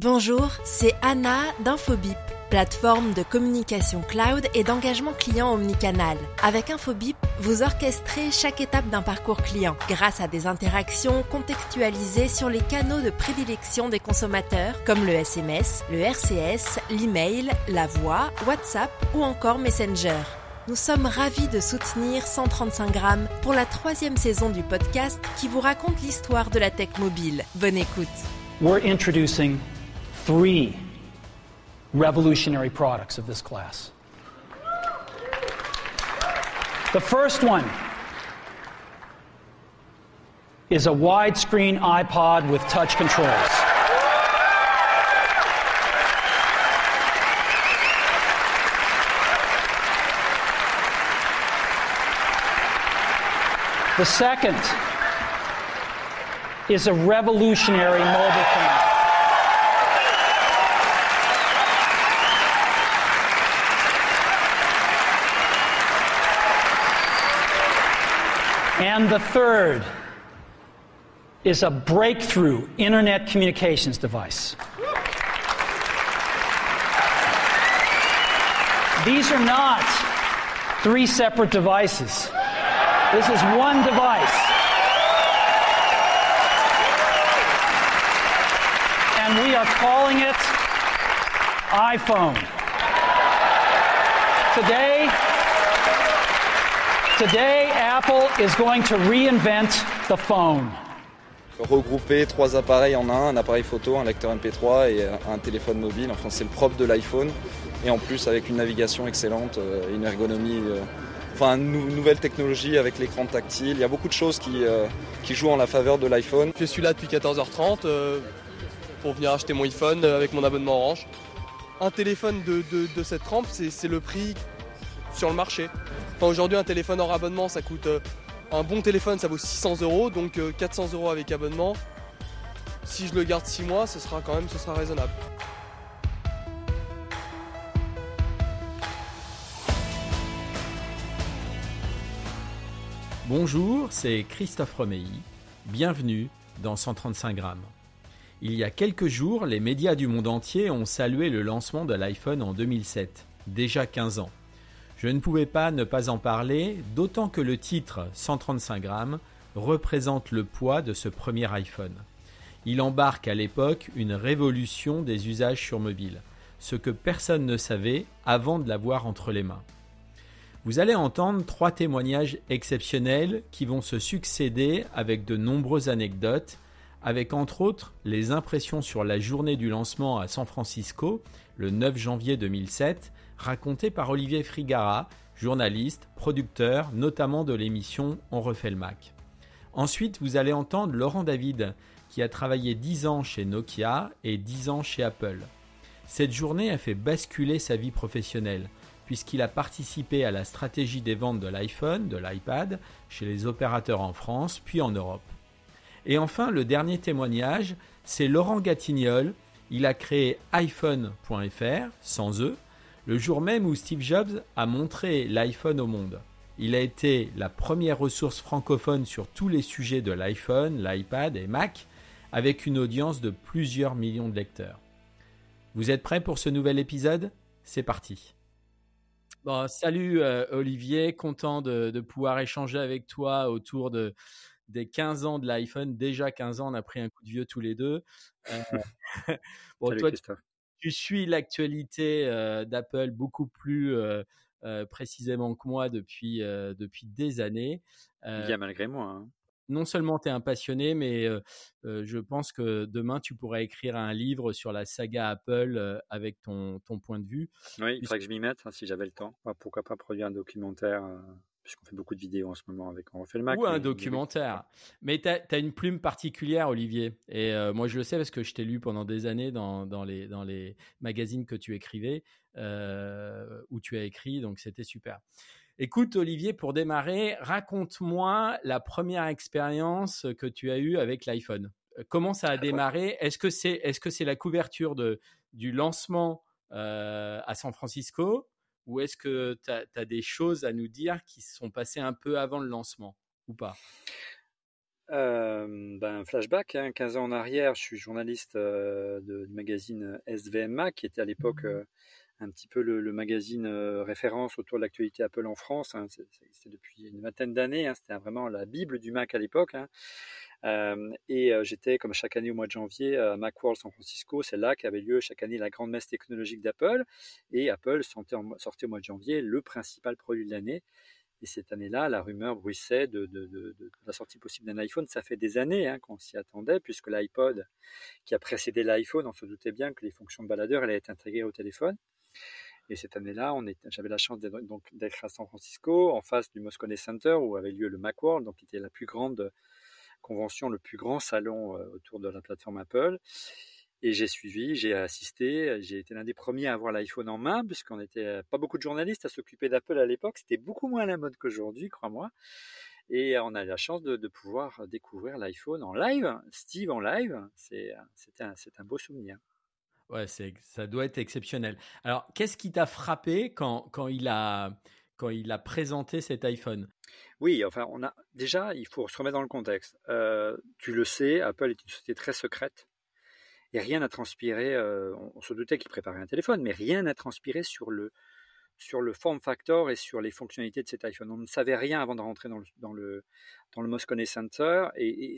Bonjour, c'est Anna d'Infobip, plateforme de communication cloud et d'engagement client omnicanal. Avec Infobip, vous orchestrez chaque étape d'un parcours client grâce à des interactions contextualisées sur les canaux de prédilection des consommateurs comme le SMS, le RCS, l'email, la voix, WhatsApp ou encore Messenger. Nous sommes ravis de soutenir 135 grammes pour la troisième saison du podcast qui vous raconte l'histoire de la tech mobile. Bonne écoute. Three revolutionary products of this class. The first one is a widescreen iPod with touch controls. The second is a revolutionary mobile phone. And the third is a breakthrough internet communications device. These are not three separate devices. This is one device. And we are calling it iPhone. Today, today Apple is going to reinvent the phone. Regrouper trois appareils en un, un appareil photo, un lecteur MP3 et un téléphone mobile. Enfin, c'est le propre de l'iPhone. Et en plus, avec une navigation excellente, euh, une ergonomie, euh, enfin, une nouvelle technologie avec l'écran tactile. Il y a beaucoup de choses qui, euh, qui jouent en la faveur de l'iPhone. Je suis là depuis 14h30 pour venir acheter mon iPhone avec mon abonnement Orange. Un téléphone de, de, de cette trempe, c'est le prix sur le marché. Aujourd'hui, un téléphone hors abonnement, ça coûte. un bon téléphone, ça vaut 600 euros, donc 400 euros avec abonnement. Si je le garde 6 mois, ce sera quand même ce sera raisonnable. Bonjour, c'est Christophe Romeilly. Bienvenue dans 135 grammes. Il y a quelques jours, les médias du monde entier ont salué le lancement de l'iPhone en 2007, déjà 15 ans. Je ne pouvais pas ne pas en parler, d'autant que le titre 135 grammes représente le poids de ce premier iPhone. Il embarque à l'époque une révolution des usages sur mobile, ce que personne ne savait avant de l'avoir entre les mains. Vous allez entendre trois témoignages exceptionnels qui vont se succéder avec de nombreuses anecdotes, avec entre autres les impressions sur la journée du lancement à San Francisco, le 9 janvier 2007, racontées par Olivier Frigara, journaliste, producteur, notamment de l'émission On refait le Mac. Ensuite, vous allez entendre Laurent David, qui a travaillé 10 ans chez Nokia et 10 ans chez Apple. Cette journée a fait basculer sa vie professionnelle puisqu'il a participé à la stratégie des ventes de l'iPhone, de l'iPad, chez les opérateurs en France, puis en Europe. Et enfin, le dernier témoignage, c'est Laurent Gatignol. Il a créé iPhone.fr, sans eux, le jour même où Steve Jobs a montré l'iPhone au monde. Il a été la première ressource francophone sur tous les sujets de l'iPhone, l'iPad et Mac, avec une audience de plusieurs millions de lecteurs. Vous êtes prêts pour ce nouvel épisode? C'est parti salut euh, Olivier, content de, pouvoir échanger avec toi autour de, des 15 ans de l'iPhone. Déjà 15 ans, on a pris un coup de vieux tous les deux. Euh, bon, toi, tu, suis l'actualité euh, d'Apple beaucoup plus précisément que moi depuis, depuis des années. Bien malgré moi. Hein non seulement tu es un passionné, mais je pense que demain, tu pourrais écrire un livre sur la saga Apple avec ton, ton point de vue. Oui, il faudrait que je m'y mette hein, si j'avais le temps. Pourquoi pas produire un documentaire puisqu'on fait beaucoup de vidéos en ce moment avec On refait le Mac. Ou un documentaire. Mais tu as, une plume particulière, Olivier. Et moi, je le sais parce que je t'ai lu pendant des années dans, dans, les, dans les magazines que tu écrivais, où tu as écrit, donc c'était super. Écoute, Olivier, pour démarrer, raconte-moi la première expérience que tu as eue avec l'iPhone. Euh, comment ça a démarré? Est-ce que c'est est -ce c'est la couverture de, du lancement euh, à San Francisco? Ou est-ce que tu as, des choses à nous dire qui se sont passées un peu avant le lancement ou pas? Euh, ben, flashback, hein, 15 ans en arrière, je suis journaliste euh, de, du magazine SVMA, qui était à l'époque euh, un petit peu le, magazine euh, référence autour de l'actualité Apple en France. Hein, C'était depuis une vingtaine d'années, hein, c'était vraiment la bible du Mac à l'époque. Hein. Euh, et j'étais, comme chaque année au mois de janvier, à Macworld San Francisco. C'est là qu'avait lieu chaque année la grande messe technologique d'Apple. Et Apple sortait, au mois de janvier le principal produit de l'année. Et cette année-là, la rumeur bruissait de, la sortie possible d'un iPhone. Ça fait des années hein, qu'on s'y attendait, puisque l'iPod, qui a précédé l'iPhone, on se doutait bien que les fonctions de baladeur allaient être intégrées au téléphone. Et cette année-là, j'avais la chance d'être, à San Francisco, en face du Moscone Center, où avait lieu le Macworld, donc qui était la plus grande convention, le plus grand salon euh, autour de la plateforme Apple. Et j'ai suivi, j'ai assisté, j'ai été l'un des premiers à avoir l'iPhone en main, puisqu'on n'était pas beaucoup de journalistes à s'occuper d'Apple à l'époque. C'était beaucoup moins à la mode qu'aujourd'hui, crois-moi. Et on a eu la chance de, pouvoir découvrir l'iPhone en live, Steve en live. C'est un beau souvenir. Ouais, ça doit être exceptionnel. Alors, qu'est-ce qui t'a frappé quand, quand il a, quand il a présenté cet iPhone? Oui, enfin, on a déjà, il faut se remettre dans le contexte. Euh, tu le sais, Apple est une société très secrète et rien n'a transpiré. Euh, on, se doutait qu'il préparait un téléphone, mais rien n'a transpiré sur le sur le form factor et sur les fonctionnalités de cet iPhone. On ne savait rien avant de rentrer dans le dans le dans le Moscone Center et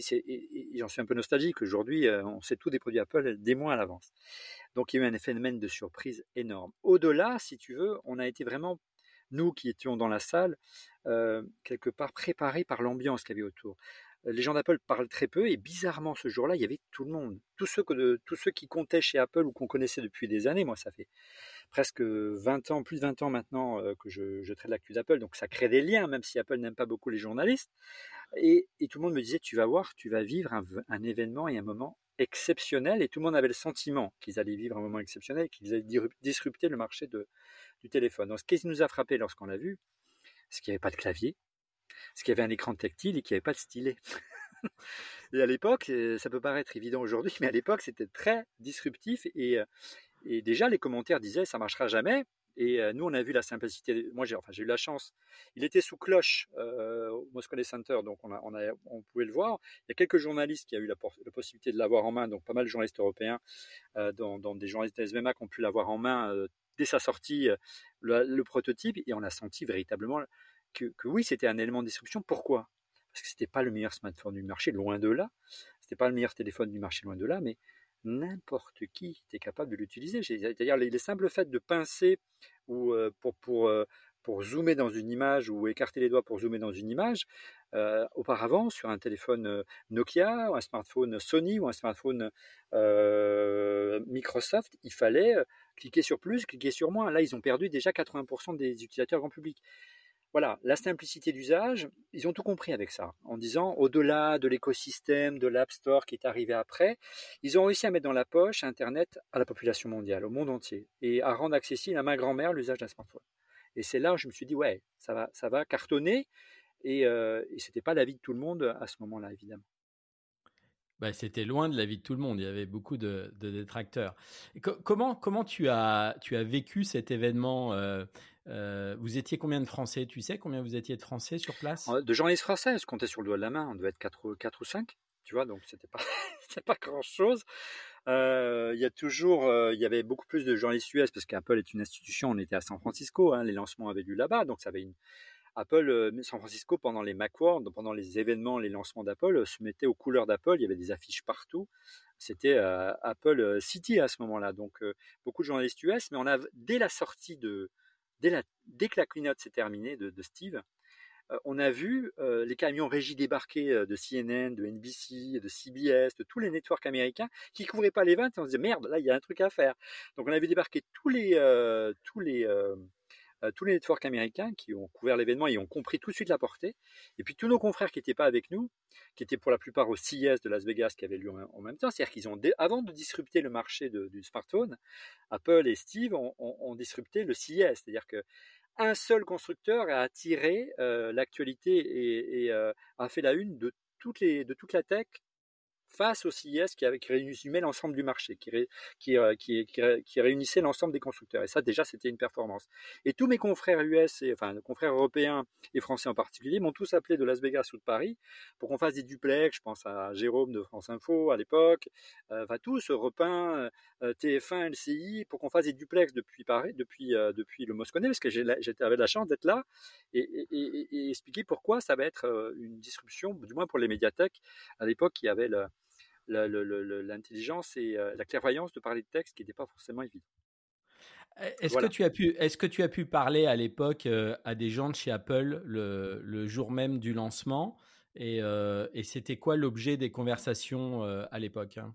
j'en suis un peu nostalgique. Aujourd'hui, euh, on sait tout des produits Apple des mois à l'avance. Donc il y a eu un phénomène de surprise énorme. Au-delà, si tu veux, on a été vraiment nous qui étions dans la salle, euh, quelque part préparés par l'ambiance qu'il y avait autour les gens d'Apple parlent très peu et bizarrement ce jour-là, il y avait tout le monde. Tous ceux, que tous ceux qui comptaient chez Apple ou qu'on connaissait depuis des années, moi ça fait presque 20 ans, plus de 20 ans maintenant euh, que je, je traite l'actu d'Apple, donc ça crée des liens, même si Apple n'aime pas beaucoup les journalistes. Et, tout le monde me disait, tu vas voir, tu vas vivre un, événement et un moment exceptionnel, et tout le monde avait le sentiment qu'ils allaient vivre un moment exceptionnel, qu'ils allaient disrupter le marché du téléphone. Donc ce qui nous a frappé lorsqu'on l'a vu, c'est qu'il n'y avait pas de clavier, parce qu'il y avait un écran tactile et qu'il n'y avait pas de stylet. et à l'époque, euh, ça peut paraître évident aujourd'hui, mais à l'époque, c'était très disruptif et, euh, et déjà les commentaires disaient ça marchera jamais. Et euh, nous, on a vu la simplicité. Moi, j'ai enfin eu la chance. Il était sous cloche au Moscone Center, donc on, a, on, pouvait le voir. Il y a quelques journalistes qui ont eu la, possibilité de l'avoir en main, donc pas mal de journalistes européens, dans, des journalistes SVMA qui ont pu l'avoir en main dès sa sortie, le, prototype, et on a senti véritablement que, oui, c'était un élément de disruption. Pourquoi? Parce que c'était pas le meilleur smartphone du marché, loin de là. C'était pas le meilleur téléphone du marché, loin de là, mais n'importe qui était capable de l'utiliser. C'est-à-dire les, les, simples faits de pincer ou euh, pour pour euh, pour zoomer dans une image ou écarter les doigts pour zoomer dans une image. Euh, auparavant, sur un téléphone Nokia, ou un smartphone Sony ou un smartphone Microsoft, il fallait cliquer sur plus, cliquer sur moins. Là, ils ont perdu déjà 80% des utilisateurs grand public voilà, la simplicité d'usage, ils ont tout compris avec ça, en disant au-delà de l'écosystème, de l'App Store qui est arrivé après, ils ont réussi à mettre dans la poche Internet à la population mondiale, au monde entier, et à rendre accessible à ma grand-mère l'usage d'un smartphone. Et c'est là où je me suis dit, ouais, ça va, ça va cartonner, et, euh, et c'était pas l'avis de tout le monde à ce moment-là, évidemment. Bah, c'était loin de la vie de tout le monde. Il y avait beaucoup de, détracteurs. Comment comment tu as tu as vécu cet événement euh, euh, Vous étiez combien de Français? Tu sais combien vous étiez de Français sur place? De journalistes français, je comptais sur le doigt de la main. On devait être quatre quatre ou cinq. Tu vois, donc c'était pas pas grand chose. Euh, il y a toujours, euh, il y avait beaucoup plus de journalistes US parce qu'Apple est une institution. On était à San Francisco, hein, les lancements avaient lieu là-bas, donc ça avait une Apple, euh, San Francisco, pendant les Macworld, pendant les événements, les lancements d'Apple, euh, se mettait aux couleurs d'Apple. Il y avait des affiches partout. C'était euh, Apple City à ce moment-là. Donc, euh, beaucoup de journalistes US. Mais on a, dès la sortie de, dès, que la keynote s'est terminée de, Steve, euh, on a vu les camions régis débarquer de CNN, de NBC, de CBS, de tous les networks américains qui couvraient pas les ventes. Et on se disait merde, là il y a un truc à faire. Donc, on a vu débarquer tous les, tous les euh, tous les networks américains qui ont couvert l'événement et ont compris tout de suite la portée. Et puis tous nos confrères qui n'étaient pas avec nous, qui étaient pour la plupart au CES de Las Vegas qui avait lieu en, même temps, c'est-à-dire qu'ils ont, avant de disrupter le marché du smartphone, Apple et Steve ont, disrupté le CES, c'est-à-dire que un seul constructeur a attiré euh, l'actualité et, euh, a fait la une de de toute la tech face au CIS qui, qui résumait l'ensemble du marché, qui, qui, qui, qui, réunissait l'ensemble des constructeurs. Et ça, déjà, c'était une performance. Et tous mes confrères US, enfin, confrères européens et français en particulier, m'ont tous appelé de Las Vegas ou de Paris pour qu'on fasse des duplex. Je pense à Jérôme de France Info à l'époque, euh, enfin tous, Repain, euh, TF1, LCI, pour qu'on fasse des duplex depuis Paris, depuis, euh, le Mosconnais, parce que j'avais la chance d'être là et, et, expliquer pourquoi ça va être euh, une disruption, du moins pour les médiathèques. À l'époque, il y avait l'intelligence et euh, la clairvoyance de parler de texte qui n'était pas forcément évident. Est-ce que tu as pu, est-ce que tu as pu parler à l'époque à des gens de chez Apple le, le jour même du lancement et, et c'était quoi l'objet des conversations à l'époque hein?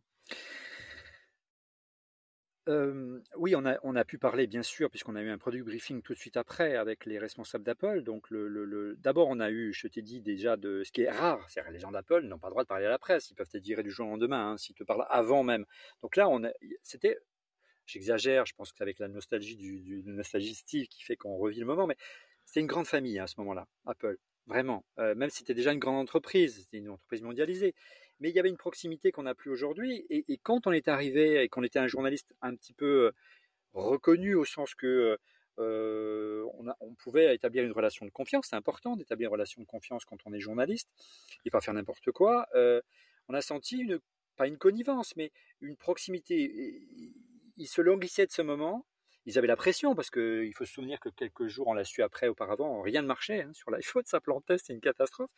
Oui, on a, pu parler bien sûr, puisqu'on a eu un produit briefing tout de suite après avec les responsables d'Apple. Donc, d'abord, on a eu, je t'ai dit déjà, de ce qui est rare, c'est-à-dire les gens d'Apple n'ont pas le droit de parler à la presse, ils peuvent te dire du jour au lendemain, hein, s'ils te parlent avant même. Donc là, on c'était, j'exagère, je pense que c'est avec la nostalgie du, du nostalgie Steve qui fait qu'on revit le moment, mais c'était une grande famille hein, à ce moment-là, Apple, vraiment. Euh, même si c'était déjà une grande entreprise, c'était une entreprise mondialisée mais il y avait une proximité qu'on n'a plus aujourd'hui. Et, quand on est arrivé et qu'on était un journaliste un petit peu euh, reconnu au sens que euh, on, pouvait établir une relation de confiance, c'est important d'établir une relation de confiance quand on est journaliste et pas faire n'importe quoi. Euh, on a senti une, pas une connivence, mais une proximité. Il se languissait de ce moment ils avaient la pression parce qu'il faut se souvenir que quelques jours, on l'a su après, auparavant, rien ne marchait hein, sur l'iPhone, ça plantait, c'était une catastrophe.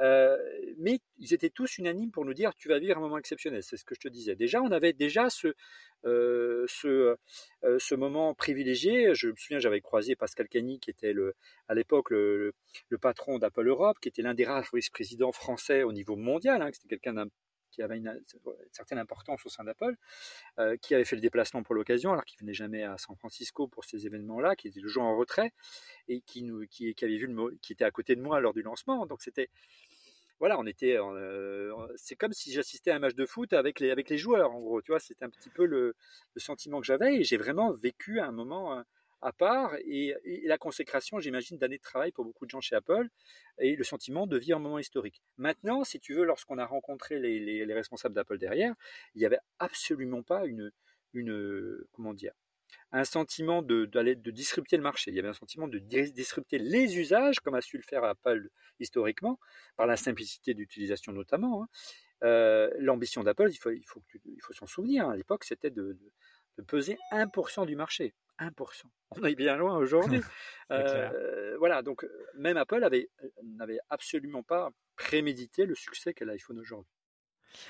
Euh, mais ils étaient tous unanimes pour nous dire tu vas vivre un moment exceptionnel. C'est ce que je te disais. Déjà, on avait déjà ce euh, euh, ce moment privilégié. Je me souviens, j'avais croisé Pascal Cagny, qui était le, à l'époque le, le, patron d'Apple Europe, qui était l'un des rares vice-présidents français au niveau mondial. Hein, c'était quelqu'un d'un qui avait une, certaine importance au sein d'Apple, euh, qui avait fait le déplacement pour l'occasion, alors qu'il venait jamais à San Francisco pour ces événements-là, qui était toujours en retrait et qui nous, qui, avait vu le, qui était à côté de moi lors du lancement. Donc c'était, voilà, on était, euh, c'est comme si j'assistais à un match de foot avec les avec les joueurs, en gros. Tu vois, c'était un petit peu le, sentiment que j'avais et j'ai vraiment vécu un moment à part et, la consécration, j'imagine, d'années de travail pour beaucoup de gens chez Apple et le sentiment de vivre un moment historique. Maintenant, si tu veux, lorsqu'on a rencontré les, responsables d'Apple derrière, il n'y avait absolument pas une, comment dire, un sentiment de, de disrupter le marché. Il y avait un sentiment de disrupter les usages, comme a su le faire Apple historiquement, par la simplicité d'utilisation notamment. Hein. Euh, l'ambition d'Apple, il faut, s'en souvenir, hein. à l'époque, c'était de peser 1% du marché. 1%. On est bien loin aujourd'hui. euh, voilà, donc même Apple avait n'avait absolument pas prémédité le succès qu'a l'iPhone aujourd'hui.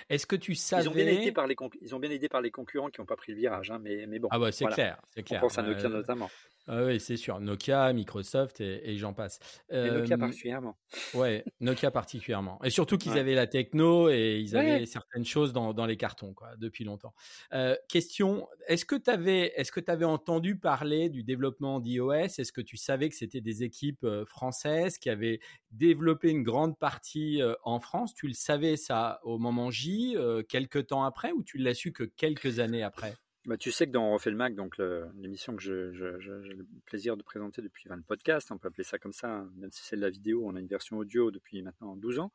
Est-ce que tu savais Ils ont bien aidé par les, ils ont bien aidé par les concurrents qui n'ont pas pris le virage, hein, mais, mais bon. Ah bah c'est clair, c'est clair. On pense à Nokia euh, notamment. Ah oui, c'est sûr. Nokia, Microsoft et, j'en passe. Et Nokia particulièrement. Ouais, Nokia particulièrement. Et surtout qu'ils avaient la techno et ils avaient certaines choses dans, dans les cartons quoi depuis longtemps. Euh, question est-ce que tu avais est-ce que tu avais entendu parler du développement d'iOS? Est-ce que tu savais que c'était des équipes euh, françaises qui avaient développé une grande partie euh, en France? Tu le savais ça au moment J, quelques temps après, ou tu l'as su que quelques années après? Bah, tu sais que dans On refait le Mac, donc l'émission que j'ai le plaisir de présenter depuis le podcast, on peut appeler ça comme ça, hein, même si c'est de la vidéo, on a une version audio depuis maintenant 12 ans.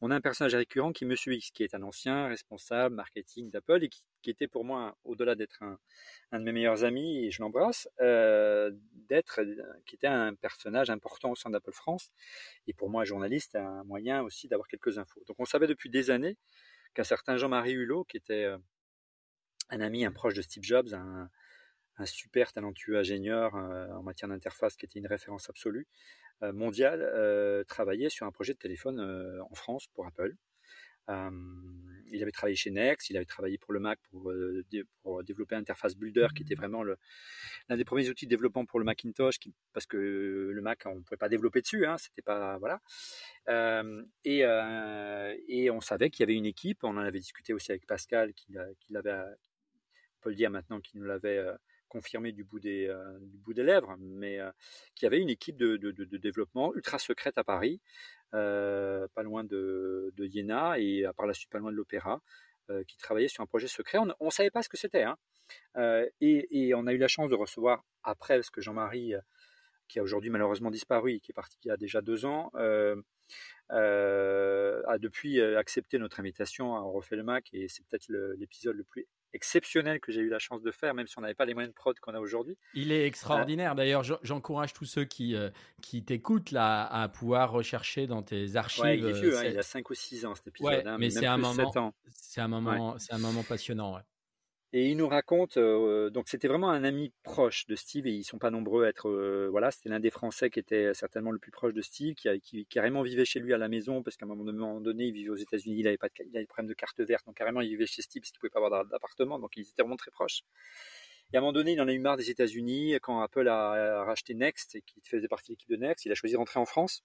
On a un personnage récurrent qui est Monsieur X, qui est un ancien responsable marketing d'Apple et qui, était pour moi, au-delà d'être un, de mes meilleurs amis, et je l'embrasse, euh, d'être, qui était un personnage important au sein d'Apple France. Et pour moi, journaliste, un moyen aussi d'avoir quelques infos. Donc on savait depuis des années qu'un certain Jean-Marie Hulot, qui était euh, un ami, un proche de Steve Jobs, un, super talentueux ingénieur euh, en matière d'interface qui était une référence absolue euh, mondiale, travaillait sur un projet de téléphone en France pour Apple. Il avait travaillé chez Next, il avait travaillé pour le Mac pour, pour développer Interface Builder, qui était vraiment l'un des premiers outils de développement pour le Macintosh, qui, parce que le Mac on pouvait pas développer dessus, hein, c'était pas voilà. et, et on savait qu'il y avait une équipe, on en avait discuté aussi avec Pascal, qui, qui l'avait peut le dire maintenant qu'il nous l'avait confirmé du bout des, du bout des lèvres, mais qui avait une équipe de, de, de, développement ultra secrète à Paris, pas loin de, de Iéna et par la suite pas loin de l'Opéra, qui travaillait sur un projet secret. On ne savait pas ce que c'était. Hein. Et, on a eu la chance de recevoir après, parce que Jean-Marie, qui a aujourd'hui malheureusement disparu, qui est parti il y a déjà deux ans, a depuis accepté notre invitation à On refait le Mac et c'est peut-être l'épisode le, plus exceptionnel que j'ai eu la chance de faire, même si on n'avait pas les moyens de prod qu'on a aujourd'hui. Il est extraordinaire. D'ailleurs, j'encourage tous ceux qui, qui t'écoutent là à pouvoir rechercher dans tes archives. Ouais, il est vieux, hein, il a 5 ou 6 ans cet épisode. Hein, mais c'est un, moment, c'est un moment, c'est un moment passionnant. Et il nous raconte, euh, donc c'était vraiment un ami proche de Steve, et ils sont pas nombreux à être, euh, voilà, c'était l'un des Français qui était certainement le plus proche de Steve, qui, carrément vivait chez lui à la maison, parce qu'à un moment donné, il vivait aux États-Unis, il avait pas, de, il avait des problèmes de carte verte, donc carrément il vivait chez Steve parce qu'il pouvait pas avoir d'appartement, donc ils étaient vraiment très proches. Et à un moment donné, il en a eu marre des États-Unis quand Apple a, racheté Next et qu'il faisait partie de l'équipe de Next, il a choisi de rentrer en France.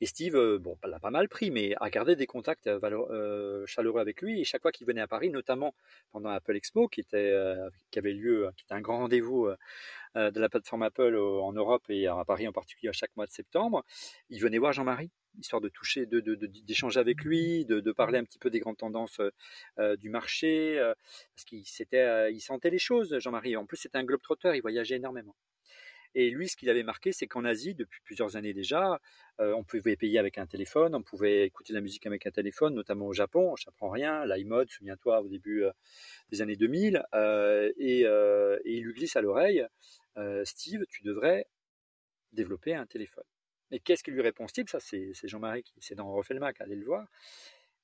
Et Steve, euh, bon, l'a pas mal pris, mais a gardé des contacts euh, euh, chaleureux avec lui. Et chaque fois qu'il venait à Paris, notamment pendant Apple Expo, qui était, qui avait lieu, qui était un grand rendez-vous de la plateforme Apple en Europe et à Paris en particulier à chaque mois de septembre, il venait voir Jean-Marie histoire de toucher, de, d'échanger avec lui, de, parler un petit peu des grandes tendances du marché, parce qu'il s'était, il sentait les choses, Jean-Marie. En plus, c'était un globe trotteur, il voyageait énormément. Et lui, ce qu'il avait marqué, c'est qu'en Asie, depuis plusieurs années déjà, euh, on pouvait payer avec un téléphone, on pouvait écouter de la musique avec un téléphone, notamment au Japon. Je n'apprends rien. L'iMod, souviens-toi, au début euh, des années 2000. Euh, et, il lui glisse à l'oreille, Steve, tu devrais développer un téléphone. Et qu'est-ce qu'il lui répond Steve? Ça, c'est Jean-Marie qui, c'est dans Refait Mac, allez le voir.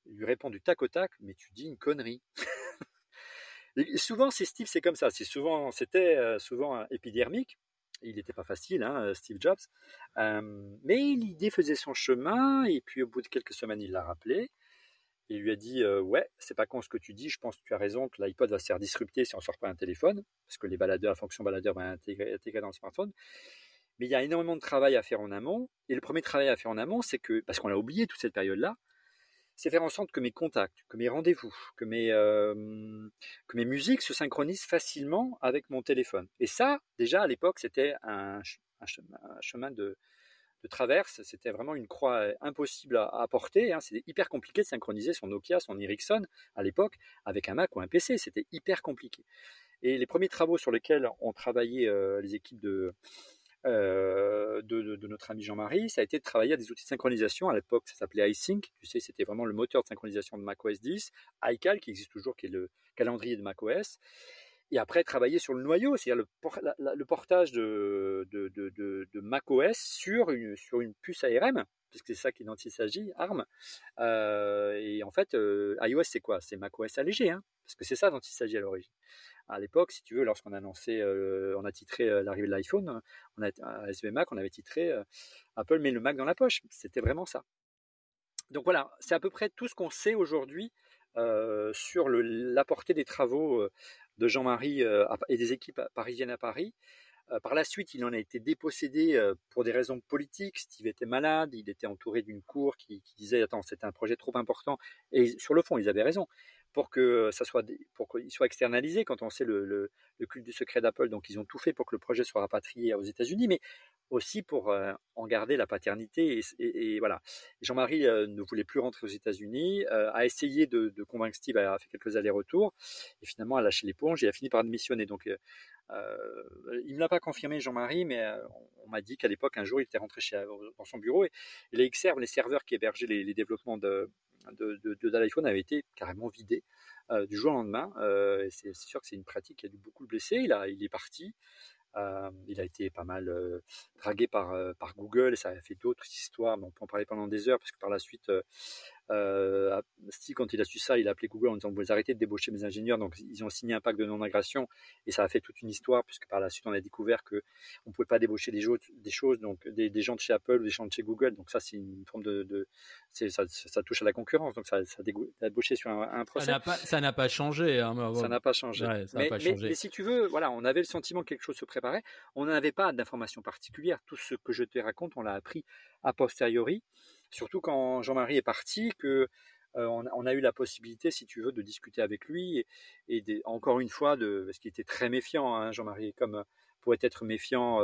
Il lui répond du tac au tac, mais tu dis une connerie. souvent, c'est Steve, c'est comme ça. Souvent, c'était souvent épidermique il n'était pas facile, hein, Steve Jobs. Euh, mais l'idée faisait son chemin, et puis au bout de quelques semaines, il l'a rappelé. Il lui a dit euh, Ouais, c'est pas con ce que tu dis, je pense que tu as raison, que l'iPod va se faire disrupter si on sort pas un téléphone, parce que les baladeurs, la fonction baladeur va intégrer, intégrer dans le smartphone. Mais il y a énormément de travail à faire en amont. Et le premier travail à faire en amont, c'est que, parce qu'on l'a oublié toute cette période-là, c'est faire en sorte que mes contacts, que mes rendez-vous, que mes euh, que mes musiques se synchronisent facilement avec mon téléphone. Et ça, déjà à l'époque, c'était un, chemin, de, traverse. C'était vraiment une croix impossible à, à porter. Hein. C'était hyper compliqué de synchroniser son Nokia, son Ericsson à l'époque avec un Mac ou un PC. C'était hyper compliqué. Et les premiers travaux sur lesquels ont travaillé euh, les équipes de euh, de, notre ami Jean-Marie, ça a été de travailler à des outils de synchronisation. À l'époque, ça s'appelait iSync. Tu sais, c'était vraiment le moteur de synchronisation de macOS 10. iCal, qui existe toujours, qui est le calendrier de macOS. Et après, travailler sur le noyau, c'est-à-dire le, portage de, de, de, macOS sur une, sur une puce ARM, puisque c'est ça dont il s'agit, ARM. Euh, et en fait, euh, iOS, c'est quoi? C'est macOS allégé, hein, parce que c'est ça dont il s'agit à l'origine à l'époque, si tu veux, lorsqu'on euh, on a titré euh, l'arrivée de l'iPhone, à SB Mac, on avait titré euh, Apple met le Mac dans la poche. C'était vraiment ça. Donc voilà, c'est à peu près tout ce qu'on sait aujourd'hui sur la portée des travaux de Jean-Marie et des équipes parisiennes à Paris. par la suite, il en a été dépossédé pour des raisons politiques. Steve était malade, il était entouré d'une cour qui, disait attends, c'était un projet trop important. Et sur le fond, ils avaient raison pour que ça soit pour qu'il soit externalisé quand on sait le, le, culte du secret d'Apple donc ils ont tout fait pour que le projet soit rapatrié aux États-Unis mais aussi pour euh, en garder la paternité et, voilà. Jean-Marie euh, ne voulait plus rentrer aux États-Unis euh, a essayé de, convaincre Steve a fait quelques allers-retours et finalement a lâché l'éponge et a fini par démissionner. Donc euh, il ne l'a pas confirmé Jean-Marie mais on m'a dit qu'à l'époque un jour il était rentré chez, dans son bureau et, les Xserve les serveurs qui hébergeaient les, les développements de de, de, avait été carrément vidé euh, du jour au lendemain. Euh, c'est sûr que c'est une pratique qui a dû beaucoup le blesser. Il, a, il est parti. Euh, il a été pas mal dragué par, par Google ça a fait d'autres histoires, mais on peut en parler pendant des heures parce que par la suite, euh, Steve, quand il a su ça, il a appelé Google en disant vous arrêtez de débaucher mes ingénieurs, donc ils ont signé un pacte de non-agression et ça a fait toute une histoire puisque par la suite on a découvert que on pouvait pas débaucher des, des choses, donc des, des, gens de chez Apple ou des gens de chez Google, donc ça c'est une forme de, de ça, ça, touche à la concurrence, donc ça, ça a débauché sur un, un procès. Ça n'a pas, changé. Hein, ça n'a pas changé. Ouais, mais, pas changé. Mais, mais, si tu veux, voilà, on avait le sentiment que quelque chose se préparait. On n'avait pas d'informations particulières. Tout ce que je te raconte, on l'a appris a posteriori. Surtout quand Jean-Marie est parti, que euh, on, a eu la possibilité, si tu veux, de discuter avec lui et, encore une fois, de, parce qu'il était très méfiant, hein, Jean-Marie, comme pourrait être méfiant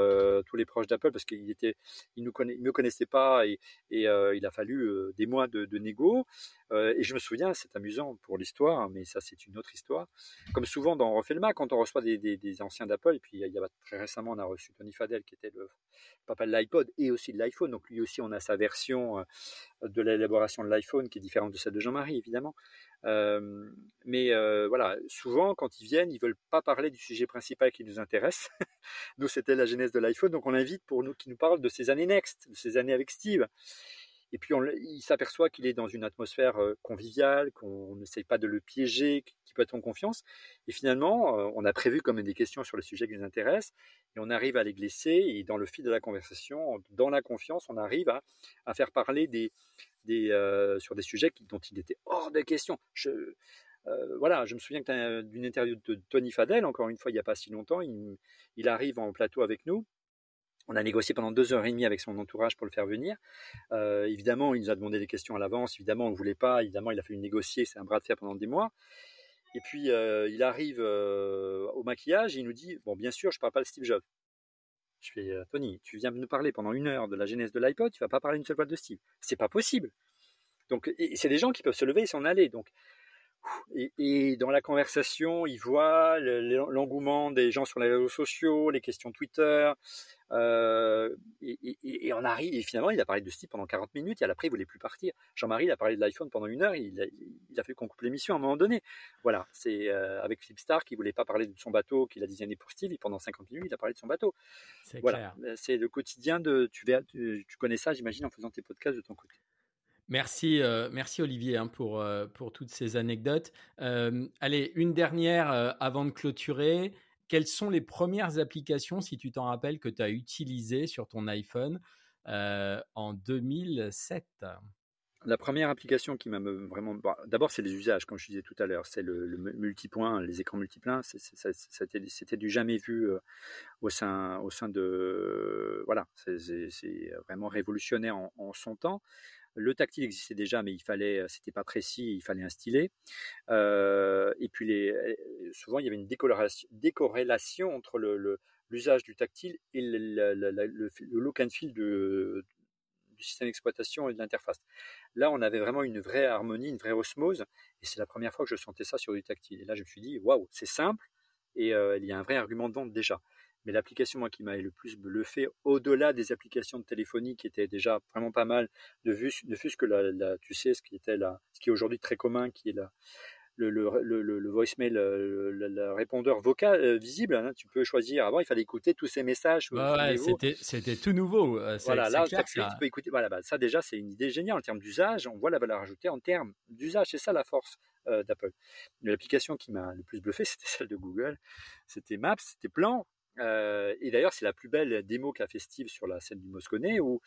tous les proches d'Apple parce qu'il était, il nous connaît, me connaissait pas et, et il a fallu des mois de, de négo. et je me souviens, c'est amusant pour l'histoire, mais ça c'est une autre histoire. Comme souvent dans Refait le Mac, quand on reçoit des, anciens d'Apple, et puis il y a, très récemment on a reçu Tony Fadell qui était le papa de l'iPod et aussi de l'iPhone, donc lui aussi on a sa version de l'élaboration de l'iPhone qui est différente de celle de Jean-Marie évidemment. Euh, mais euh, voilà, souvent quand ils viennent, ils veulent pas parler du sujet principal qui nous intéresse. Nous, c'était la genèse de l'iPhone, donc on l'invite pour nous qui nous parle de ces années Next, de ces années avec Steve. Et puis on, il s'aperçoit qu'il est dans une atmosphère euh, conviviale, qu'on n'essaye pas de le piéger, qu'il peut être en confiance. Et finalement, on a prévu comme des questions sur le sujet qui nous intéresse, et on arrive à les glisser. Et dans le fil de la conversation, dans la confiance, on arrive à, faire parler des, euh, sur des sujets dont il était hors de question. Je, euh, voilà, je me souviens d'une interview de Tony Fadel, encore une fois, il n'y a pas si longtemps, il, arrive en plateau avec nous. On a négocié pendant deux heures et demie avec son entourage pour le faire venir. Euh, évidemment, il nous a demandé des questions à l'avance. Évidemment, on ne voulait pas. Évidemment, il a fallu négocier. C'est un bras de fer pendant des mois. Et puis, il arrive au maquillage et il nous dit, bon, bien sûr, je ne parle pas de Steve Jobs. Je fais, euh, Tony, tu viens de nous parler pendant une heure de la genèse de l'iPod, tu vas pas parler une seule fois de Steve. C'est pas possible. Donc, c'est des gens qui peuvent se lever et s'en aller. Donc, et, dans la conversation, ils voient l'engouement des gens sur les réseaux sociaux, les questions Twitter, euh, et, on arrive, et finalement, il a parlé de Steve pendant 40 minutes, et après, il voulait plus partir. Jean-Marie, il a parlé de l'iPhone pendant une heure, il a, il a fait qu'on coupe l'émission à un moment donné. Voilà, c'est euh, avec Philip Stark, il voulait pas parler de son bateau qu'il a designé pour Steve, et pendant 50 minutes, il a parlé de son bateau. Voilà, c'est le quotidien de, tu, tu, tu connais ça, j'imagine, en faisant tes podcasts de ton côté. Merci, euh, merci Olivier hein, pour, pour toutes ces anecdotes. allez, une dernière avant de clôturer quelles sont les premières applications, si tu t'en rappelles, que tu as utilisées sur ton iPhone euh, en 2007 la première application qui m'a vraiment. D'abord, c'est les usages, comme je disais tout à l'heure. C'est le, multipoint, les écrans multiplins. C'était du jamais vu euh, au sein, au sein de. Voilà, c'est vraiment révolutionnaire en, son temps. Le tactile existait déjà, mais il fallait, euh, c'était pas précis, il fallait un stylet. Euh, et puis euh, souvent il y avait une décorrélation, entre le, l'usage du tactile et le, le, look and feel du système d'exploitation et de l'interface. Là, on avait vraiment une vraie harmonie, une vraie osmose, et c'est la première fois que je sentais ça sur du tactile. Et là, je me suis dit, waouh, c'est simple, et il y a un vrai argument de vente déjà. Mais l'application moi qui m'a le plus bluffé, au-delà des applications de téléphonie qui étaient déjà vraiment pas mal, de vue, ne fût-ce que la, tu sais ce qui était ce qui est aujourd'hui très commun, qui est la, le, le, le, le voicemail, le, répondeur vocal euh, visible. Hein, tu peux choisir. Avant, il fallait écouter tous ces messages. Ouais, c'était, c'était tout nouveau. Euh, voilà, là, tu peux écouter. Voilà, bah, ça déjà, c'est une idée géniale en termes d'usage. On voit la valeur ajoutée en termes d'usage. C'est ça la force euh, d'Apple. L'application qui m'a le plus bluffé, c'était celle de Google. C'était Maps, c'était Plan. Euh, et d'ailleurs, c'est la plus belle démo qu'a fait Steve sur la scène du Moscone où,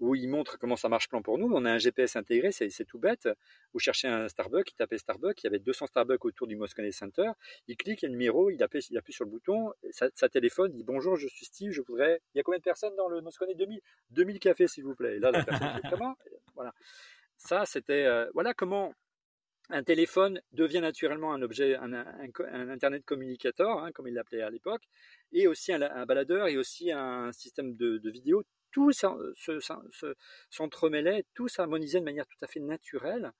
où il montre comment ça marche plan pour nous. On a un GPS intégré, c'est, tout bête. Vous cherchez un Starbucks, il tapait Starbucks, il y avait 200 Starbucks autour du Moscone Center. Il clique, il y a le numéro, il appuie, il appuie sur le bouton, ça, téléphone, il dit bonjour, je suis Steve, je voudrais. Il y a combien de personnes dans le Moscone 2000 2000 cafés, s'il vous plaît? Et là, la personne dit comment? Voilà. Ça, c'était euh, voilà comment un téléphone devient naturellement un objet, un, internet communicateur, hein, comme il l'appelait à l'époque, et aussi un, baladeur et aussi un système de, vidéo. Tout ça s'entremêlait, tout s'harmonisait de manière tout à fait naturelle.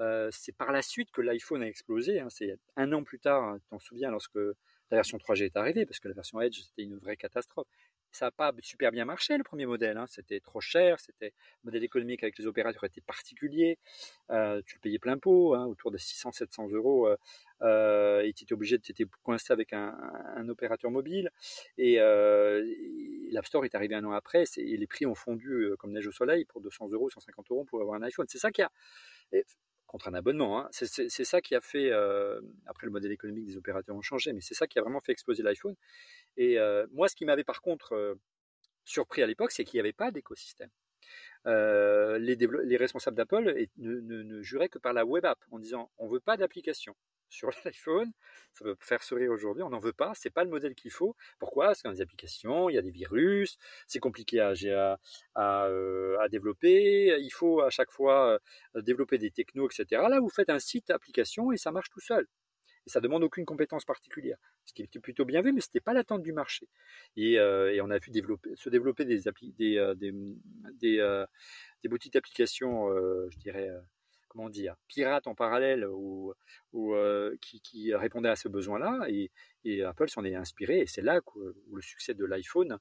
Euh, c'est par la suite que l'iPhone a explosé. Hein. c'est un an plus tard, hein, tu t'en souviens, lorsque la version 3G est arrivée, parce que la version Edge c'était une vraie catastrophe ça n'a pas super bien marché le premier modèle. Hein. C'était trop cher, c'était le modèle économique avec les opérateurs était particulier. Euh, tu le payais plein pot, hein, autour de 600-700 euros, euh, euh, et tu étais obligé de t'étais coincé avec un, opérateur mobile. Et, l'App Store est arrivé un an après, et les prix ont fondu comme neige au soleil pour 200 euros, 150 euros pour avoir un iPhone. C'est ça qui a contre un abonnement. Hein. C'est ça qui a fait, après le modèle économique des opérateurs ont changé, mais c'est ça qui a vraiment fait exploser l'iPhone. Et euh, moi, ce qui m'avait par contre euh, surpris à l'époque, c'est qu'il n'y avait pas d'écosystème. Euh, les, les, responsables d'Apple ne, ne, ne, juraient que par la web app en disant on veut pas d'application sur l'iPhone. Ça peut faire sourire aujourd'hui, on n'en veut pas, c'est pas le modèle qu'il faut. Pourquoi? Parce qu'il y a des applications, il y a des virus, c'est compliqué à, à, à, à, développer, il faut à chaque fois développer des technos, etc. Là, vous faites un site application et ça marche tout seul. Et ça demande aucune compétence particulière. Ce qui était plutôt bien vu, mais ce n'était pas l'attente du marché. Et, et, on a vu se développer des, des, des, des, des boutiques d'applications, je dirais, comment dire, pirates en parallèle ou, qui, répondaient à ce besoin-là. Et, et Apple s'en est inspiré. Et c'est là où le succès de l'iPhone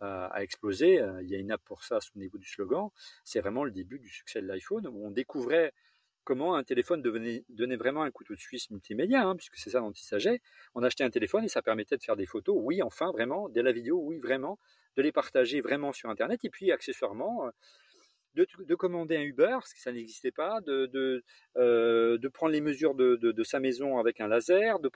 a explosé. Il y a une app pour ça au niveau du slogan. C'est vraiment le début du succès de l'iPhone où on découvrait comment un téléphone devenait, donnait vraiment un couteau de Suisse multimédia, hein, puisque c'est ça dont il s'agit. On achetait un téléphone et ça permettait de faire des photos, oui, enfin, vraiment, de la vidéo, oui, vraiment, de les partager vraiment sur Internet, et puis accessoirement, de, commander un Uber, parce que ça n'existait pas, de, euh, prendre les mesures de, sa maison avec un laser, de,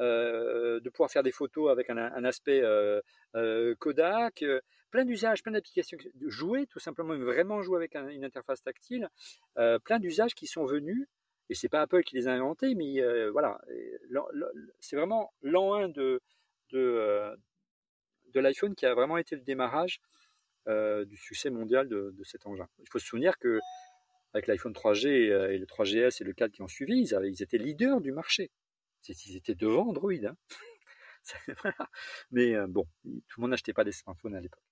euh, pouvoir faire des photos avec un, aspect euh, Kodak, plein d'usages, plein d'applications, jouer tout simplement, vraiment jouer avec une interface tactile, plein d'usages qui sont venus, et c'est pas Apple qui les a inventés, mais voilà, c'est vraiment l'an 1 de, de, l'iPhone qui a vraiment été le démarrage euh, du succès mondial de, cet engin. Il faut se souvenir que avec l'iPhone 3G euh, et le 3GS et le 4 qui ont suivi, ils, étaient leaders du marché. Ils étaient devant Android. Hein. Mais euh, bon, tout le monde n'achetait pas des smartphones à l'époque.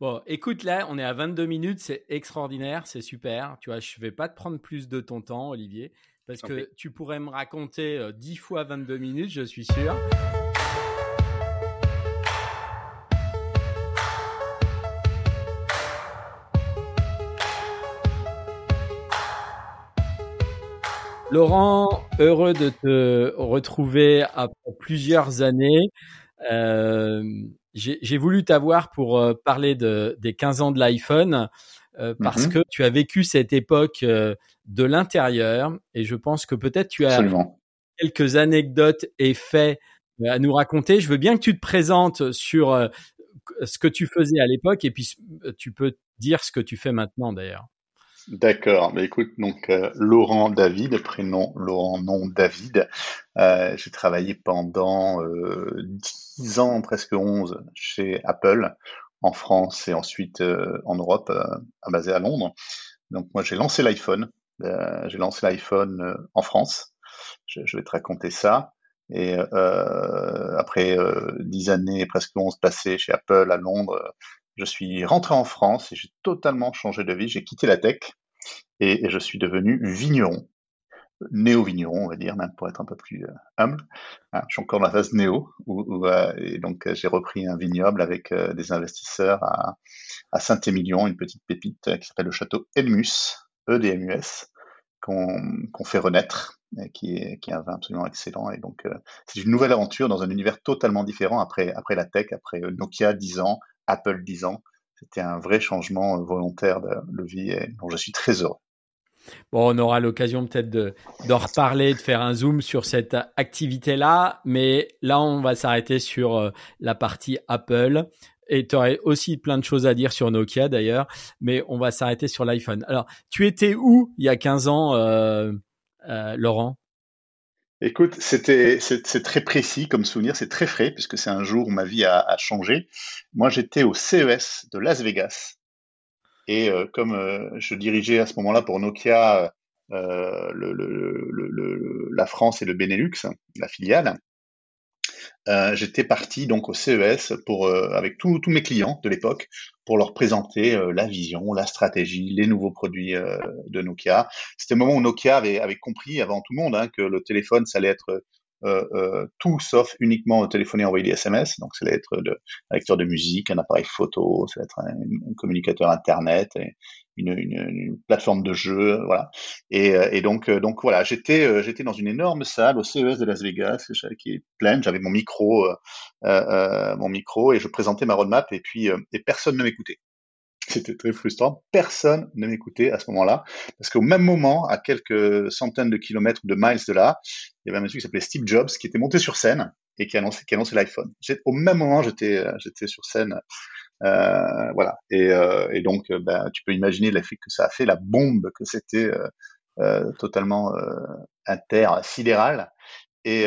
Bon, écoute, là, on est à 22 minutes, c'est extraordinaire, c'est super. Tu vois, je vais pas te prendre plus de ton temps, Olivier, parce que tu pourrais me raconter 10 fois 22 minutes, je suis sûr. Laurent, heureux de te retrouver après plusieurs années. Euh, j'ai voulu t'avoir pour euh, parler de, des 15 ans de l'iPhone euh, parce mhm. que tu as vécu cette époque de l'intérieur et je pense que peut-être tu as quelques anecdotes et faits à nous raconter. Je veux bien que tu te présentes sur ce que tu faisais à l'époque et puis tu peux dire ce que tu fais maintenant d'ailleurs. D'accord. Mais écoute, donc euh, Laurent David, prénom Laurent, nom David. Euh, j'ai travaillé pendant euh, 10 ans, presque 11, chez Apple en France et ensuite euh, en Europe, euh, basé à Londres. Donc moi, j'ai lancé l'iPhone. j'ai lancé l'iPhone en France. Je, je, vais te raconter ça. Et après 10 années, presque 11 passées chez Apple à Londres, je suis rentré en France et j'ai totalement changé de vie. J'ai quitté la tech et, je suis devenu vigneron, néo-vigneron, on va dire, même pour être un peu plus euh, humble. Hein, je suis encore dans la phase néo, où, euh, et donc euh, j'ai repris un vignoble avec des investisseurs à, Saint-Émilion, une petite pépite qui s'appelle le château Elmus, EDMUS, qu'on fait renaître, et qui est, qui est un vin absolument excellent. Et donc, c'est une nouvelle aventure dans un univers totalement différent après, après la tech, après Nokia 10 ans, Apple 10 ans. C'était un vrai changement volontaire de, vie et je suis très heureux. Bon, on aura l'occasion peut-être de, d'en reparler, de faire un zoom sur cette activité-là, mais là, on va s'arrêter sur euh, la partie Apple. Et tu aurais aussi plein de choses à dire sur Nokia d'ailleurs, mais on va s'arrêter sur l'iPhone. Alors, tu étais où il y a 15 ans, euh, euh, Laurent? Écoute, c'était c'est très précis comme souvenir, c'est très frais puisque c'est un jour où ma vie a, changé. Moi, j'étais au CES de Las Vegas et euh, comme euh, je dirigeais à ce moment-là pour Nokia euh, la France et le Benelux, la filiale, j'étais parti donc au CES avec tous mes clients de l'époque pour leur présenter la vision, la stratégie, les nouveaux produits de Nokia. C'était le moment où Nokia avait, avait compris avant tout le monde hein, que le téléphone ça allait être euh, euh, tout sauf uniquement téléphoner, envoyer des SMS. Donc, ça va être de, un lecteur de musique, un appareil photo, ça va être un, communicateur Internet, et une, une, une, plateforme de jeu, voilà. Et, euh, et donc, euh, donc voilà, j'étais, j'étais dans une énorme salle au CES de Las Vegas, qui est pleine. J'avais mon micro, euh, mon micro, et je présentais ma roadmap, et puis et personne ne m'écoutait. C'était très frustrant. Personne ne m'écoutait à ce moment-là. Parce qu'au même moment, à quelques centaines de kilomètres de miles de là, il y avait un monsieur qui s'appelait Steve Jobs qui était monté sur scène et qui annonçait, qui annonçait l'iPhone. Au même moment, j'étais, euh, j'étais sur scène. Euh, voilà. Et, euh, donc, euh, ben, tu peux imaginer l'effet que ça a fait, la bombe que c'était totalement inter-sidéral. Et,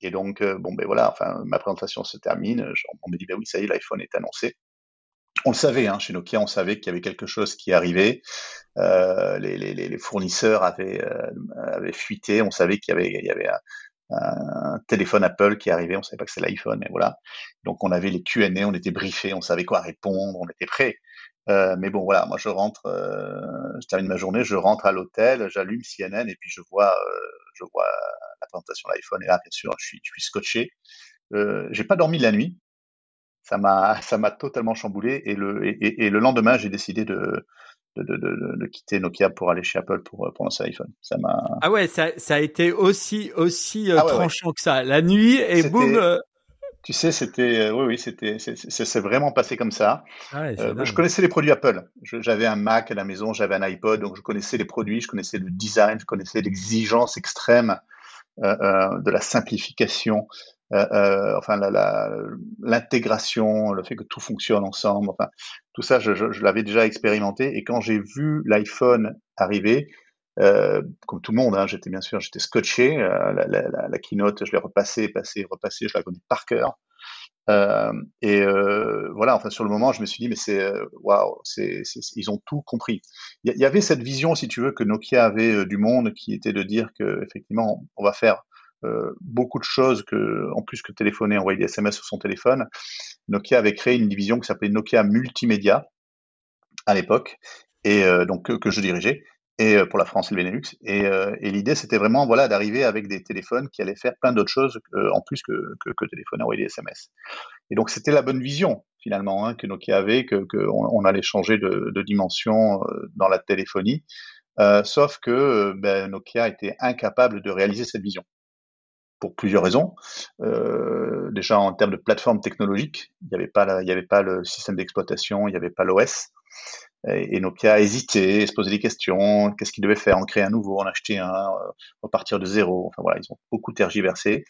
et donc, bon, ben voilà, enfin, ma présentation se termine. On me dit, ben oui, ça y est, l'iPhone est annoncé. on le savait, hein, chez Nokia, on savait qu'il y avait quelque chose qui arrivait. Les, les, fournisseurs avaient, avaient fuité. On savait qu'il y avait, il y avait un, un, téléphone Apple qui arrivait. On savait pas que c'est l'iPhone, mais voilà. Donc on avait les Q&A, on était briefés, on savait quoi répondre, on était prêts. Euh, mais bon, voilà, moi je rentre, euh, je termine ma journée, je rentre à l'hôtel, j'allume CNN et puis je vois, euh, je vois la présentation de l'iPhone et là, bien sûr, je suis, je suis scotché. Euh, j'ai pas dormi la nuit ça m'a ça m'a totalement chamboulé et le et, et le lendemain j'ai décidé de de, de, de quitter Nokia pour aller chez Apple pour pour lancer l'iPhone. Ça m'a ah ouais ça ça a été aussi aussi euh, ah tranchant que ça la nuit et boum. Euh. Tu sais, c'était euh, oui, oui, c'était c'est vraiment passé comme ça. Ah ouais, euh, je connaissais les produits Apple. J'avais un Mac à la maison, j'avais un iPod, donc je connaissais les produits, je connaissais le design, je connaissais l'exigence extrême euh, de la simplification, euh, euh, enfin l'intégration, le fait que tout fonctionne ensemble, enfin tout ça, je, je, je l'avais déjà expérimenté. Et quand j'ai vu l'iPhone arriver, euh, comme tout le monde, hein, j'étais bien sûr, j'étais scotché. Euh, la, la, la, keynote, je l'ai repassé, passé, repassé, je la connais par cœur. Euh, et euh, voilà, enfin sur le moment, je me suis dit mais c'est waouh, c'est ils ont tout compris. Il y, avait cette vision, si tu veux, que Nokia avait du monde, qui était de dire que effectivement, on va faire euh, beaucoup de choses que, en plus que téléphoner, envoyer des SMS sur son téléphone. Nokia avait créé une division qui s'appelait Nokia Multimédia à l'époque, et euh, donc que, je dirigeais, et euh, pour la France et le Benelux. Et, et l'idée, c'était vraiment voilà d'arriver avec des téléphones qui allaient faire plein d'autres choses en plus que, que, que téléphoner, envoyer des SMS. Et donc c'était la bonne vision finalement hein, que Nokia avait, que, que on, on, allait changer de, dimension dans la téléphonie. Euh, sauf que ben, Nokia était incapable de réaliser cette vision pour plusieurs raisons. Euh, déjà en termes de plateforme technologique, il n'y avait pas le système d'exploitation, il n'y avait pas l'OS. Et, et Nokia a hésité, se poser des questions, qu'est-ce qu'il devait faire, en créer un nouveau, en acheter un, euh, repartir de zéro. Enfin voilà, ils ont beaucoup tergiversé.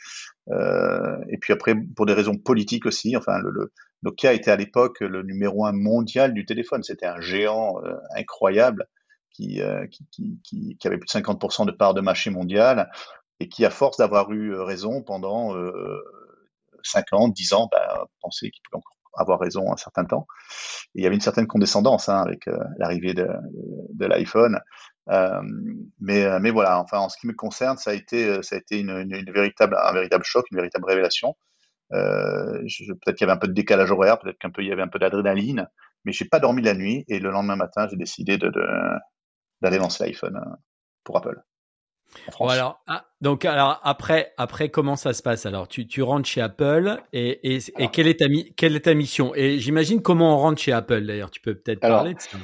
Euh, et puis après, pour des raisons politiques aussi, enfin le, le Nokia était à l'époque le numéro un mondial du téléphone? C'était un géant euh, incroyable qui, euh, qui, qui, qui, avait plus de 50% de part de marché mondial et qui, à force d'avoir eu euh, raison pendant euh, 5 ans, 10 ans, bah, pensait qu'il pouvait encore avoir raison un certain temps. Il y avait une certaine condescendance hein, avec euh, l'arrivée de, l'iPhone. Euh, mais, euh, mais voilà, enfin, en ce qui me concerne, ça a été, ça a été une, véritable, un véritable choc, une véritable révélation. Peut-être qu'il y avait un peu de décalage horaire, peut-être qu'un peu il y avait un peu d'adrénaline, mais j'ai pas dormi la nuit et le lendemain matin, j'ai décidé de, d'aller lancer l'iPhone pour Apple. Bon, alors, ah, donc alors après, après comment ça se passe? Alors tu, tu rentres chez Apple et, et, alors, et quelle, est ta, quelle est ta mission? Et j'imagine comment on rentre chez Apple d'ailleurs. Tu peux peut-être parler de ça.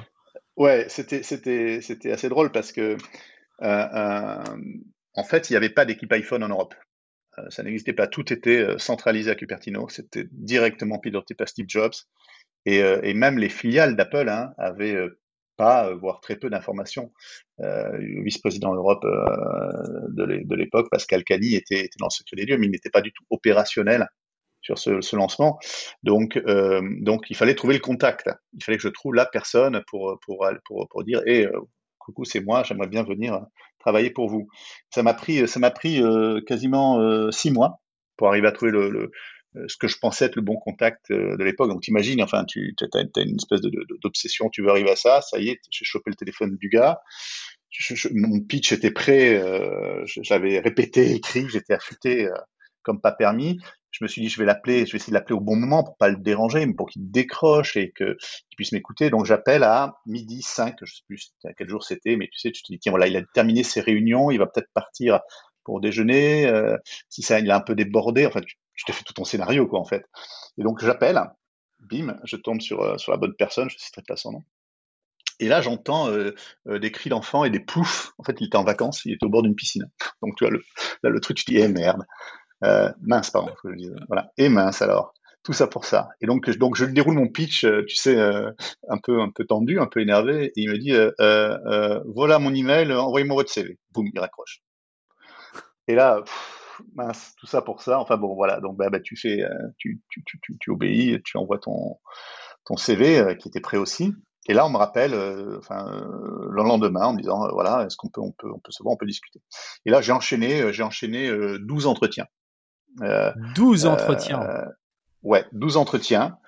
Ouais, c'était c'était c'était assez drôle parce que euh, euh, en fait il n'y avait pas d'équipe iPhone en Europe. Euh, ça n'existait pas. Tout était centralisé à Cupertino. C'était directement piloté par Steve Jobs. Et, et même les filiales d'Apple hein, avaient pas, voire très peu d'informations. Euh, le vice-président Europe euh, de l'époque, Pascal Cani, était, était, dans le secret des lieux, mais il n'était pas du tout opérationnel sur ce, ce lancement. Donc, euh, donc, il fallait trouver le contact. Il fallait que je trouve la personne pour, pour, pour, pour dire, hey, coucou, c'est moi, j'aimerais bien venir travailler pour vous. Ça m'a pris, ça pris quasiment six mois pour arriver à trouver le, le, euh, ce que je pensais être le bon contact euh, de l'époque. Donc t'imagines, enfin, tu as, une espèce d'obsession, tu veux arriver à ça, ça y est, j'ai chopé le téléphone du gars, mon pitch était prêt, euh, j'avais répété, écrit, j'étais affûté euh, comme pas permis. Je me suis dit, je vais l'appeler, je vais essayer de l'appeler au bon moment pour pas le déranger, mais pour qu'il décroche et qu'il puisse m'écouter. Donc j'appelle à midi 5, je sais plus à quel jour c'était, mais tu sais, tu te dis, tiens, voilà, il a terminé ses réunions, il va peut-être partir pour déjeuner. Euh, si ça, il a un peu débordé, enfin, tu, je t'ai fait tout ton scénario, quoi, en fait. Et donc, j'appelle, bim, je tombe sur, euh, sur la bonne personne, je citerai pas son nom. Et là, j'entends euh, euh, des cris d'enfants et des poufs. En fait, il était en vacances, il était au bord d'une piscine. Donc, tu vois, là, le truc, tu dis, eh merde. Mince, pardon, faut que je dise. Voilà. Et mince, alors. Tout ça pour ça. Et donc, donc je déroule mon pitch, tu sais, un peu, un peu tendu, un peu énervé. Et il me dit, voilà mon email, envoyez-moi votre CV. Boum, il raccroche. Et là, mince, tout ça pour ça. Enfin bon, voilà. Donc bah, bah tu fais, euh, tu, tu, tu, tu, obéis, tu envoies ton ton CV euh, qui était prêt aussi. Et là, on me rappelle, euh, enfin, euh, le lendemain, en me disant, euh, voilà, est-ce qu'on peut, on peut, on peut se voir, on peut discuter. Et là, j'ai enchaîné, j'ai enchaîné 12 entretiens. 12 entretiens. ouais, 12 entretiens.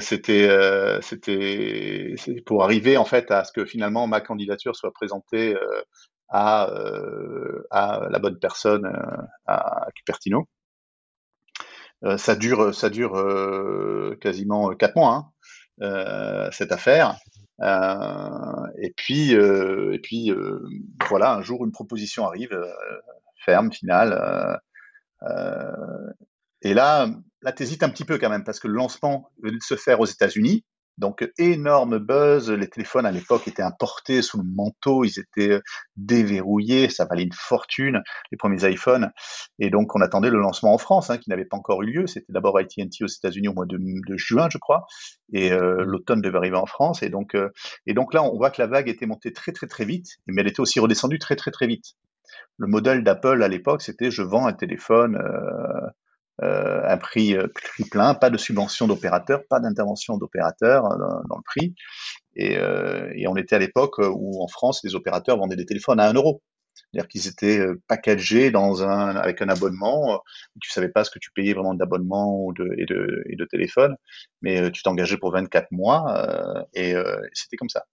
c'était c'était pour arriver en fait à ce que finalement ma candidature soit présentée à, à la bonne personne à Cupertino. ça dure ça dure quasiment quatre mois hein, cette affaire. et puis et puis voilà un jour une proposition arrive ferme finale et là, là, t'hésites un petit peu quand même parce que le lancement venait de se faire aux États-Unis. Donc, énorme buzz. Les téléphones à l'époque étaient importés sous le manteau. Ils étaient euh, déverrouillés. Ça valait une fortune, les premiers iPhones. Et donc, on attendait le lancement en France, hein, qui n'avait pas encore eu lieu. C'était d'abord AT&T aux États-Unis au mois de, juin, je crois. Et euh, l'automne devait arriver en France. Et donc, euh, et donc là, on voit que la vague était montée très, très, très vite. Mais elle était aussi redescendue très, très, très vite. Le modèle d'Apple à l'époque, c'était je vends un téléphone euh, un prix, euh, prix, plein, pas de subvention d'opérateur, pas d'intervention d'opérateur euh, dans, le prix. Et, on était à l'époque où en France, les opérateurs vendaient des téléphones à 1 euro. C'est-à-dire qu'ils étaient packagés dans un, avec un abonnement. Tu savais pas ce que tu payais vraiment d'abonnement et, de, et de téléphone, mais tu t'engageais pour 24 mois et c'était comme ça.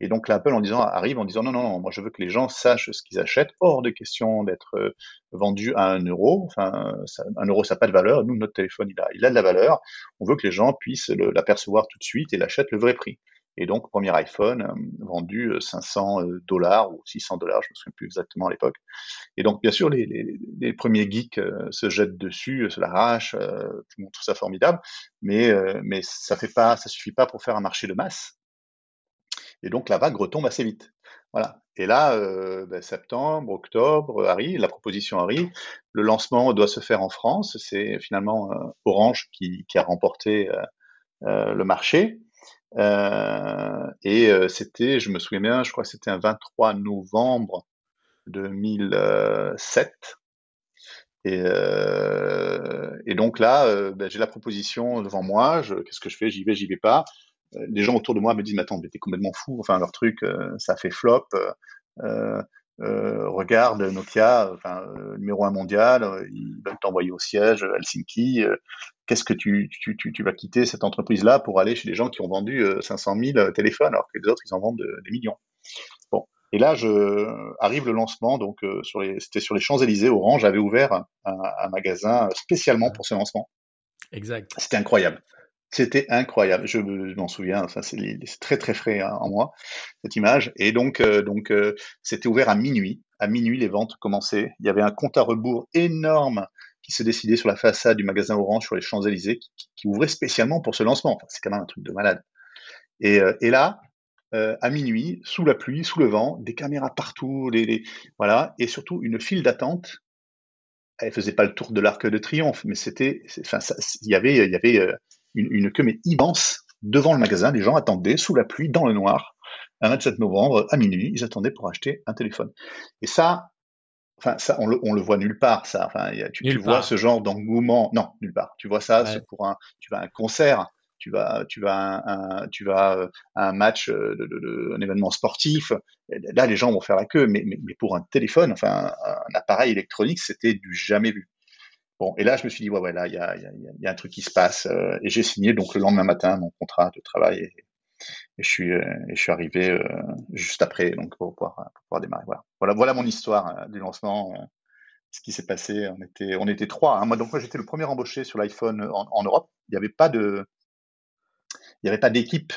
Et donc l'Apple en disant arrive en disant non non non moi je veux que les gens sachent ce qu'ils achètent. Hors de question d'être euh, vendu à un euro. Enfin ça, un euro ça n'a pas de valeur. Nous notre téléphone il a il a de la valeur. On veut que les gens puissent l'apercevoir tout de suite et l'achètent le vrai prix. Et donc premier iPhone euh, vendu 500 euh, dollars ou 600 dollars je me souviens plus exactement à l'époque. Et donc bien sûr les premiers geeks se jettent dessus se l'arrachent tout le monde trouve ça formidable. Mais mais ça fait pas ça suffit pas pour faire un marché de masse et donc la vague retombe assez vite. Voilà. Et là, euh, ben, septembre, octobre arrive, la proposition arrive, le lancement doit se faire en France. C'est finalement euh, Orange qui, a remporté euh, euh le marché. Euh, et euh, c'était, je me souviens bien, je crois que c'était un 23 novembre 2007. Et, et donc là, ben, j'ai la proposition devant moi. Qu'est-ce que je fais? J'y vais, j'y vais pas. Euh, les gens autour de moi me disent, mais attends, mais t'es complètement fou. Enfin, leur truc, euh, ça fait flop. Euh, regarde Nokia, enfin, numéro un mondial, ils veulent t'envoyer au siège Helsinki. Qu'est-ce que tu, tu, tu, tu, vas quitter cette entreprise-là pour aller chez des gens qui ont vendu 500 000 téléphones alors que les autres, ils en vendent des millions. Bon. Et là, je arrive le lancement, donc sur les, c'était sur les Champs-Élysées. Orange avait ouvert un, un, magasin spécialement pour ce lancement. Exact. C'était incroyable. C'était incroyable, je, m'en souviens, c'est très très frais hein, en moi, cette image. Et donc, euh, donc euh, c'était ouvert à minuit. À minuit, les ventes commençaient. Il y avait un compte à rebours énorme qui se décidait sur la façade du magasin Orange sur les Champs-Élysées, qui, ouvrait spécialement pour ce lancement. C'est quand même un truc de malade. Et, euh, et là, à minuit, sous la pluie, sous le vent, des caméras partout, les, voilà, et surtout une file d'attente elle faisait pas le tour de l'arc de triomphe, mais c'était, enfin, il y avait, il y avait une, une queue mais immense devant le magasin. Les gens attendaient sous la pluie, dans le noir, un 27 novembre à minuit. Ils attendaient pour acheter un téléphone. Et ça, enfin ça, on le, on le voit nulle part. Ça, enfin, tu, tu vois ce genre d'engouement. Non, nulle part. Tu vois ça pour un, tu vas à un concert. Tu vas, tu vas, un, tu vas euh, à un match, euh, de, de, de, un événement sportif. Là, les gens vont faire la queue, mais, mais, mais pour un téléphone, enfin, un, un appareil électronique, c'était du jamais vu. Bon, et là, je me suis dit, ouais, ouais, là, il y a, y, a, y a, un truc qui se passe. Euh, et j'ai signé donc le lendemain matin mon contrat de travail. Et, je suis, euh, et je suis arrivé euh, juste après, donc pour pouvoir, pour pouvoir démarrer. Voilà, voilà, mon histoire du lancement. ce qui s'est passé, on était, on était trois. Hein. Moi, donc moi, j'étais le premier embauché sur l'iPhone en, Europe. Il n'y avait pas de, il n'y avait pas d'équipe.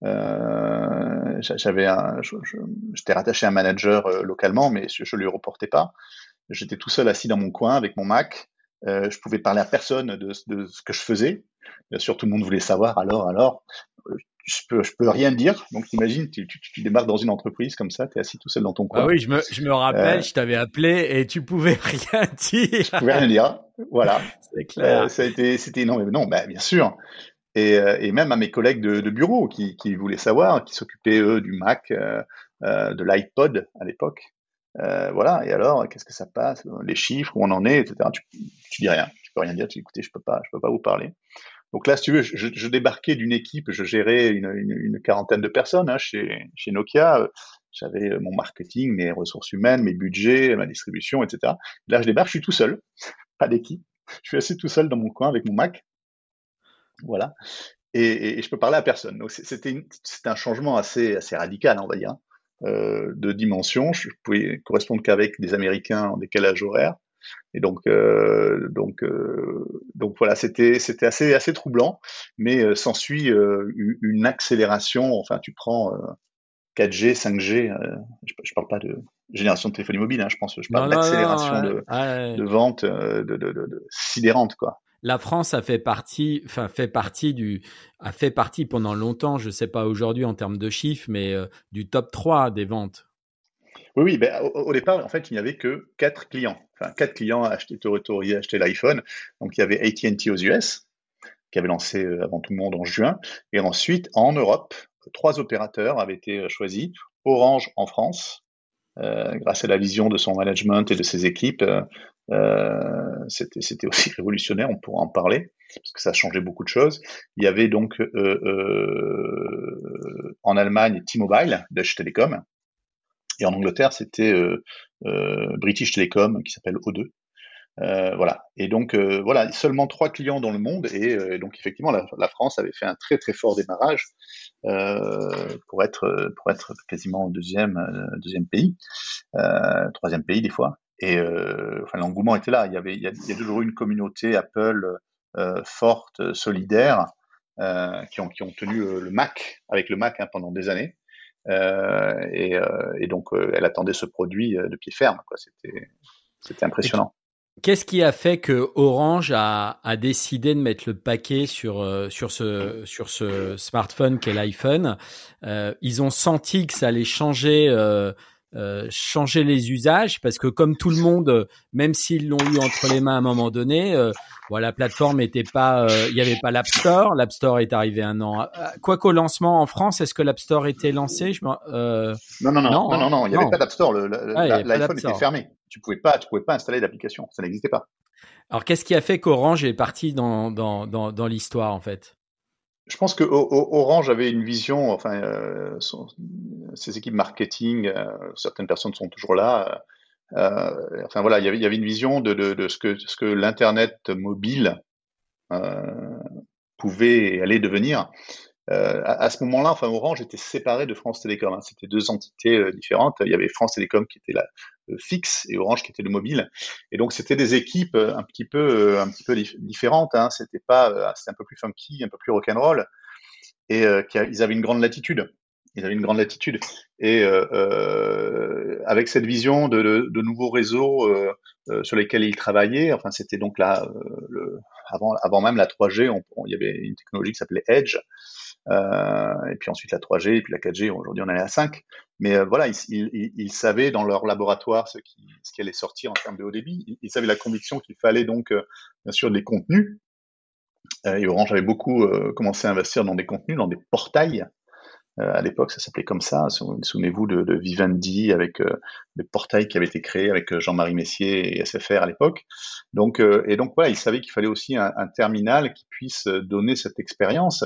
j'avais un, j'étais rattaché à un manager localement, mais je, je lui reportais pas. J'étais tout seul assis dans mon coin avec mon Mac. Euh, je pouvais parler à personne de, de, ce que je faisais. Bien sûr, tout le monde voulait savoir. Alors, alors, euh, je peux, je peux rien dire. Donc, imagine, tu, tu, tu, démarres dans une entreprise comme ça, tu es assis tout seul dans ton coin. Ah oui, je me, je me rappelle, euh, je t'avais appelé et tu pouvais rien dire. Je pouvais rien dire. Voilà. C'est clair. Euh, ça a été, c'était non, mais non, bah, bien sûr. Et, et, même à mes collègues de, de bureau qui, qui, voulaient savoir, qui s'occupaient eux du Mac, de l'iPod à l'époque. Euh, voilà. Et alors, qu'est-ce que ça passe Les chiffres, où on en est, etc. Tu, tu dis rien. Tu peux rien dire. Tu dis, écoutez, je peux pas, je peux pas vous parler. Donc là, si tu veux, je, je débarquais d'une équipe, je gérais une, une, une quarantaine de personnes hein, chez, chez Nokia. J'avais mon marketing, mes ressources humaines, mes budgets, ma distribution, etc. Là, je débarque, je suis tout seul, pas d'équipe. Je suis assis tout seul dans mon coin avec mon Mac. Voilà. et, je peux parler à personne. Donc c'était un changement assez, assez radical, on va dire, euh, de dimension. Je pouvais correspondre qu'avec des Américains en décalage horaire. Et donc, euh, donc, euh, donc voilà, c'était c'était assez assez troublant, mais euh, s'ensuit euh, une accélération. Enfin, tu prends 4G, 5G. je, je parle pas de génération de téléphonie mobile, hein, je pense. Je parle d'accélération de, de, vente de, de, de, sidérante, quoi la France a fait partie, fait partie du, a fait partie pendant longtemps, je ne sais pas aujourd'hui en termes de chiffres, mais euh, du top 3 des ventes. Oui, oui. Ben, au, départ, en fait, il n'y avait que quatre clients. Enfin, quatre clients acheter, à acheter l'iPhone. Donc, il y avait AT&T aux US, qui avait lancé euh, avant tout le monde en juin. Et ensuite, en Europe, trois opérateurs avaient été euh, choisis. Orange en France, grâce à la vision de son management et de ses équipes, euh, c'était aussi révolutionnaire, on pourra en parler, parce que ça a changé beaucoup de choses. Il y avait donc euh, euh, en Allemagne T-Mobile, Deutsche Telekom, et en Angleterre c'était British Telecom qui s'appelle O2. Euh, voilà. Et donc euh, voilà, seulement trois clients dans le monde et donc effectivement la, la, France avait fait un très très fort démarrage euh, pour être pour être quasiment deuxième deuxième pays, troisième pays des fois. Et euh, enfin, l'engouement était là. Il y avait, il y a, il y a toujours eu une communauté Apple euh, forte, solidaire, euh, qui ont qui ont tenu euh, le Mac avec le Mac hein, pendant des années. Euh, et, euh, et, donc, elle attendait ce produit de pied ferme. C'était impressionnant. Qu'est-ce qui a fait que Orange a, a, décidé de mettre le paquet sur sur ce sur ce smartphone qu'est l'iPhone? Euh, Ils ont senti que ça allait changer euh, euh, changer les usages parce que comme tout le monde, même s'ils l'ont eu entre les mains à un moment donné, euh, la plateforme était pas, euh, il n'y avait pas l'App Store. L'App Store est arrivé un an. Quoi qu'au lancement en France, est-ce que l'App Store était lancé? Je euh, non, non, non, non, non, non, il n'y avait pas d'App Store. L'iPhone était fermé. Tu pouvais pas, tu pouvais pas installer l'application. Ça n'existait pas. Alors qu'est-ce qui a fait qu'Orange est parti dans dans dans, dans l'histoire en fait? Je pense que Orange avait une vision, enfin, euh, ses équipes marketing, euh, certaines personnes sont toujours là. Euh, enfin voilà, il y avait, une vision de, ce que, l'internet mobile pouvait aller devenir. Euh, à, ce moment-là, enfin, Orange était séparé de France Télécom. Hein. C'était deux entités différentes. Il y avait France Télécom qui était la fixe et Orange qui était le mobile. Et donc, c'était des équipes euh, un petit peu, un petit peu différentes. Hein. C'était pas, c'était un peu plus funky, un peu plus rock'n'roll. Et ils avaient une grande latitude. Ils avaient une grande latitude. Et avec cette vision de, nouveaux réseaux sur lesquels ils travaillaient, enfin, c'était donc là, avant, avant même la 3G, on, il y avait une technologie qui s'appelait Edge. Euh, et puis ensuite la 3G, et puis la 4G, aujourd'hui on est à 5. Mais euh, voilà, ils, ils, ils, savaient dans leur laboratoire ce qui, ce qui allait sortir en termes de haut débit. Ils, savaient la conviction qu'il fallait donc, euh, bien sûr, des contenus. et Orange avait beaucoup commencé à investir dans des contenus, dans des portails à l'époque, ça s'appelait comme ça. Souvenez-vous de, Vivendi avec euh, le portail qui avait été créé avec Jean-Marie Messier et SFR à l'époque. Donc, et donc voilà, ils savaient qu'il fallait aussi un, terminal qui puisse donner cette expérience.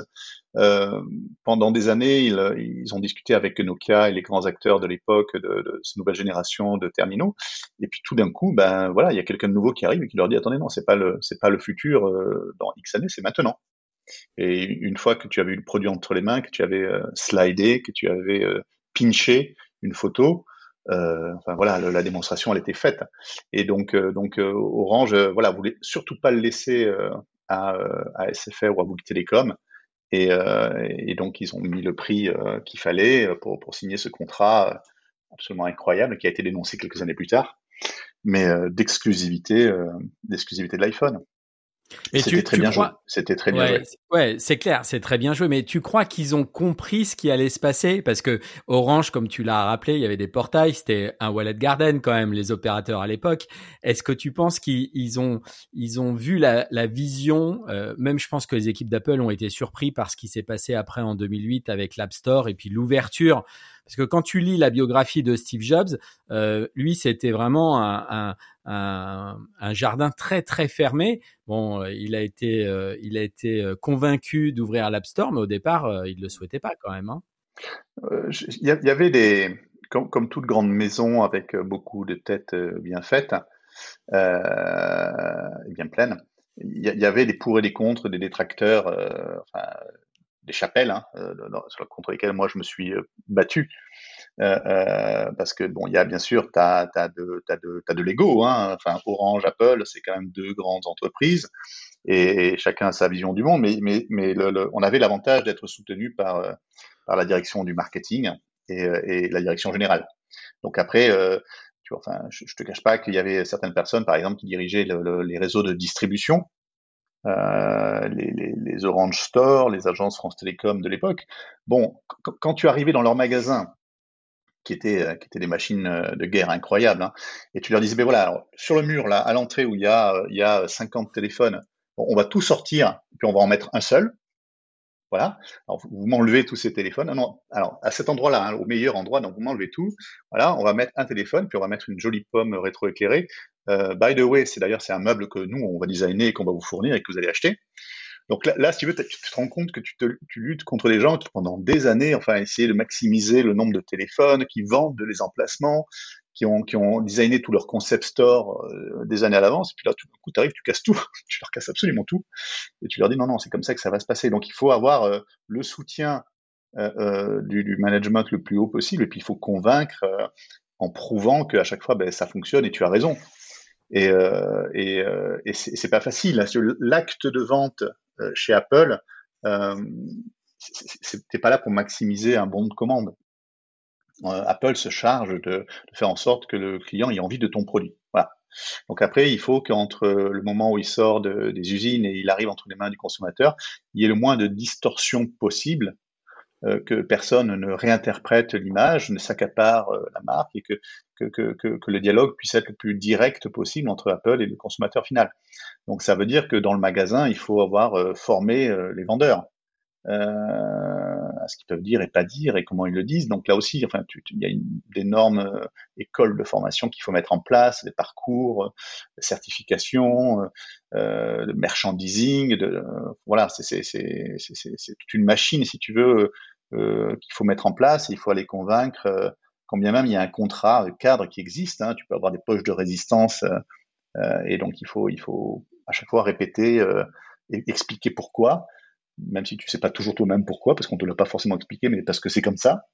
Euh, pendant des années, ils, ils, ont discuté avec Nokia et les grands acteurs de l'époque de, de cette nouvelle génération de terminaux. Et puis tout d'un coup, ben voilà, il y a quelqu'un de nouveau qui arrive et qui leur dit attendez non, c'est pas le c'est pas le futur dans X années, c'est maintenant. Et une fois que tu avais eu le produit entre les mains, que tu avais euh, slidé, que tu avais euh, pinché une photo, euh, enfin voilà, la démonstration elle était faite. Et donc donc Orange voilà voulait surtout pas le laisser à, à SFR ou à Bouygues Télécom. Et, et, donc ils ont mis le prix qu'il fallait pour, pour signer ce contrat absolument incroyable qui a été dénoncé quelques années plus tard, mais d'exclusivité d'exclusivité de l'iPhone. Et tu, très bien joué. C'était très bien joué. Ouais, c'est clair, c'est très bien joué. Mais tu crois qu'ils ont compris ce qui allait se passer? Parce que Orange, comme tu l'as rappelé, il y avait des portails, c'était un wallet garden quand même les opérateurs à l'époque. Est-ce que tu penses qu'ils ont ils ont vu la, la vision euh, Même je pense que les équipes d'Apple ont été surpris par ce qui s'est passé après en 2008 avec l'App Store et puis l'ouverture parce que quand tu lis la biographie de Steve Jobs, euh, lui, c'était vraiment un, un, un, jardin très très fermé. Bon, euh, il a été, euh, il a été euh, convaincu d'ouvrir l'App Store, mais au départ, il ne le souhaitait pas quand même. Hein. Il y, avait des, comme, toute grande maison avec beaucoup de têtes bien faites, euh, bien pleines, il y, avait des pour et des contre, des détracteurs. des chapelles hein, contre lesquelles moi je me suis battu. Parce que bon, il y a bien sûr, tu as, de, as de, de l'ego. Hein, enfin, Orange, Apple, c'est quand même deux grandes entreprises et, chacun a sa vision du monde. Mais, mais, mais le, on avait l'avantage d'être soutenu par, par la direction du marketing et, et la direction générale. Donc après, tu vois, enfin, je, je te cache pas qu'il y avait certaines personnes, par exemple, qui dirigeaient les réseaux de distribution euh, les, les, les, Orange Store, les agences France Télécom de l'époque. Bon, quand tu arrivais dans leur magasin, qui étaient, euh, qui étaient des machines euh, de guerre incroyables, hein, et tu leur disais, ben voilà, alors, sur le mur, là, à l'entrée où il y a, il y a 50 téléphones, on va tout sortir, puis on va en mettre un seul. Voilà. Alors, vous m'enlevez tous ces téléphones. Non, non. Alors, à cet endroit-là, hein, au meilleur endroit, donc vous m'enlevez tout. Voilà, on va mettre un téléphone, puis on va mettre une jolie pomme rétroéclairée. Euh, by the way, c'est d'ailleurs c'est un meuble que nous on va designer et qu'on va vous fournir et que vous allez acheter. Donc là, si tu veux, tu te rends compte que tu, te, tu luttes contre des gens qui pendant des années, enfin, essayer de maximiser le nombre de téléphones, qui vendent les emplacements, qui ont, designé tout leur concept store euh, des années à l'avance. Et puis là, tout d'un coup, tu arrives, tu casses tout, tu leur casses absolument tout, et tu leur dis non, non, c'est comme ça que ça va se passer. Donc il faut avoir euh, le soutien euh, du, du, management le plus haut possible, et puis il faut convaincre en prouvant qu'à chaque fois, ben, ça fonctionne et tu as raison. Et, euh, et, euh, et c'est pas facile. Hein. L'acte de vente euh, chez Apple, euh, c'était pas là pour maximiser un bon de commande. Euh, Apple se charge de, faire en sorte que le client ait envie de ton produit. Voilà. Donc après, il faut qu'entre le moment où il sort de, des usines et il arrive entre les mains du consommateur, il y ait le moins de distorsion possible que personne ne réinterprète l'image, ne s'accapare euh, la marque et que, que, que, que, le dialogue puisse être le plus direct possible entre Apple et le consommateur final. Donc ça veut dire que dans le magasin, il faut avoir euh, formé les vendeurs. Euh, à ce qu'ils peuvent dire et pas dire et comment ils le disent. Donc là aussi, enfin, il y a une, d'énormes écoles de formation qu'il faut mettre en place, des parcours, des certifications, euh, de merchandising. De, voilà, c'est, c'est, c'est, c'est, toute une machine, si tu veux, euh, qu'il faut mettre en place il faut aller convaincre, euh, quand bien même il y a un contrat cadre qui existe, hein, tu peux avoir des poches de résistance euh, et donc il faut, il faut à chaque fois répéter et expliquer pourquoi, même si tu sais pas toujours toi-même pourquoi, parce qu'on te l'a pas forcément expliqué, mais parce que c'est comme ça.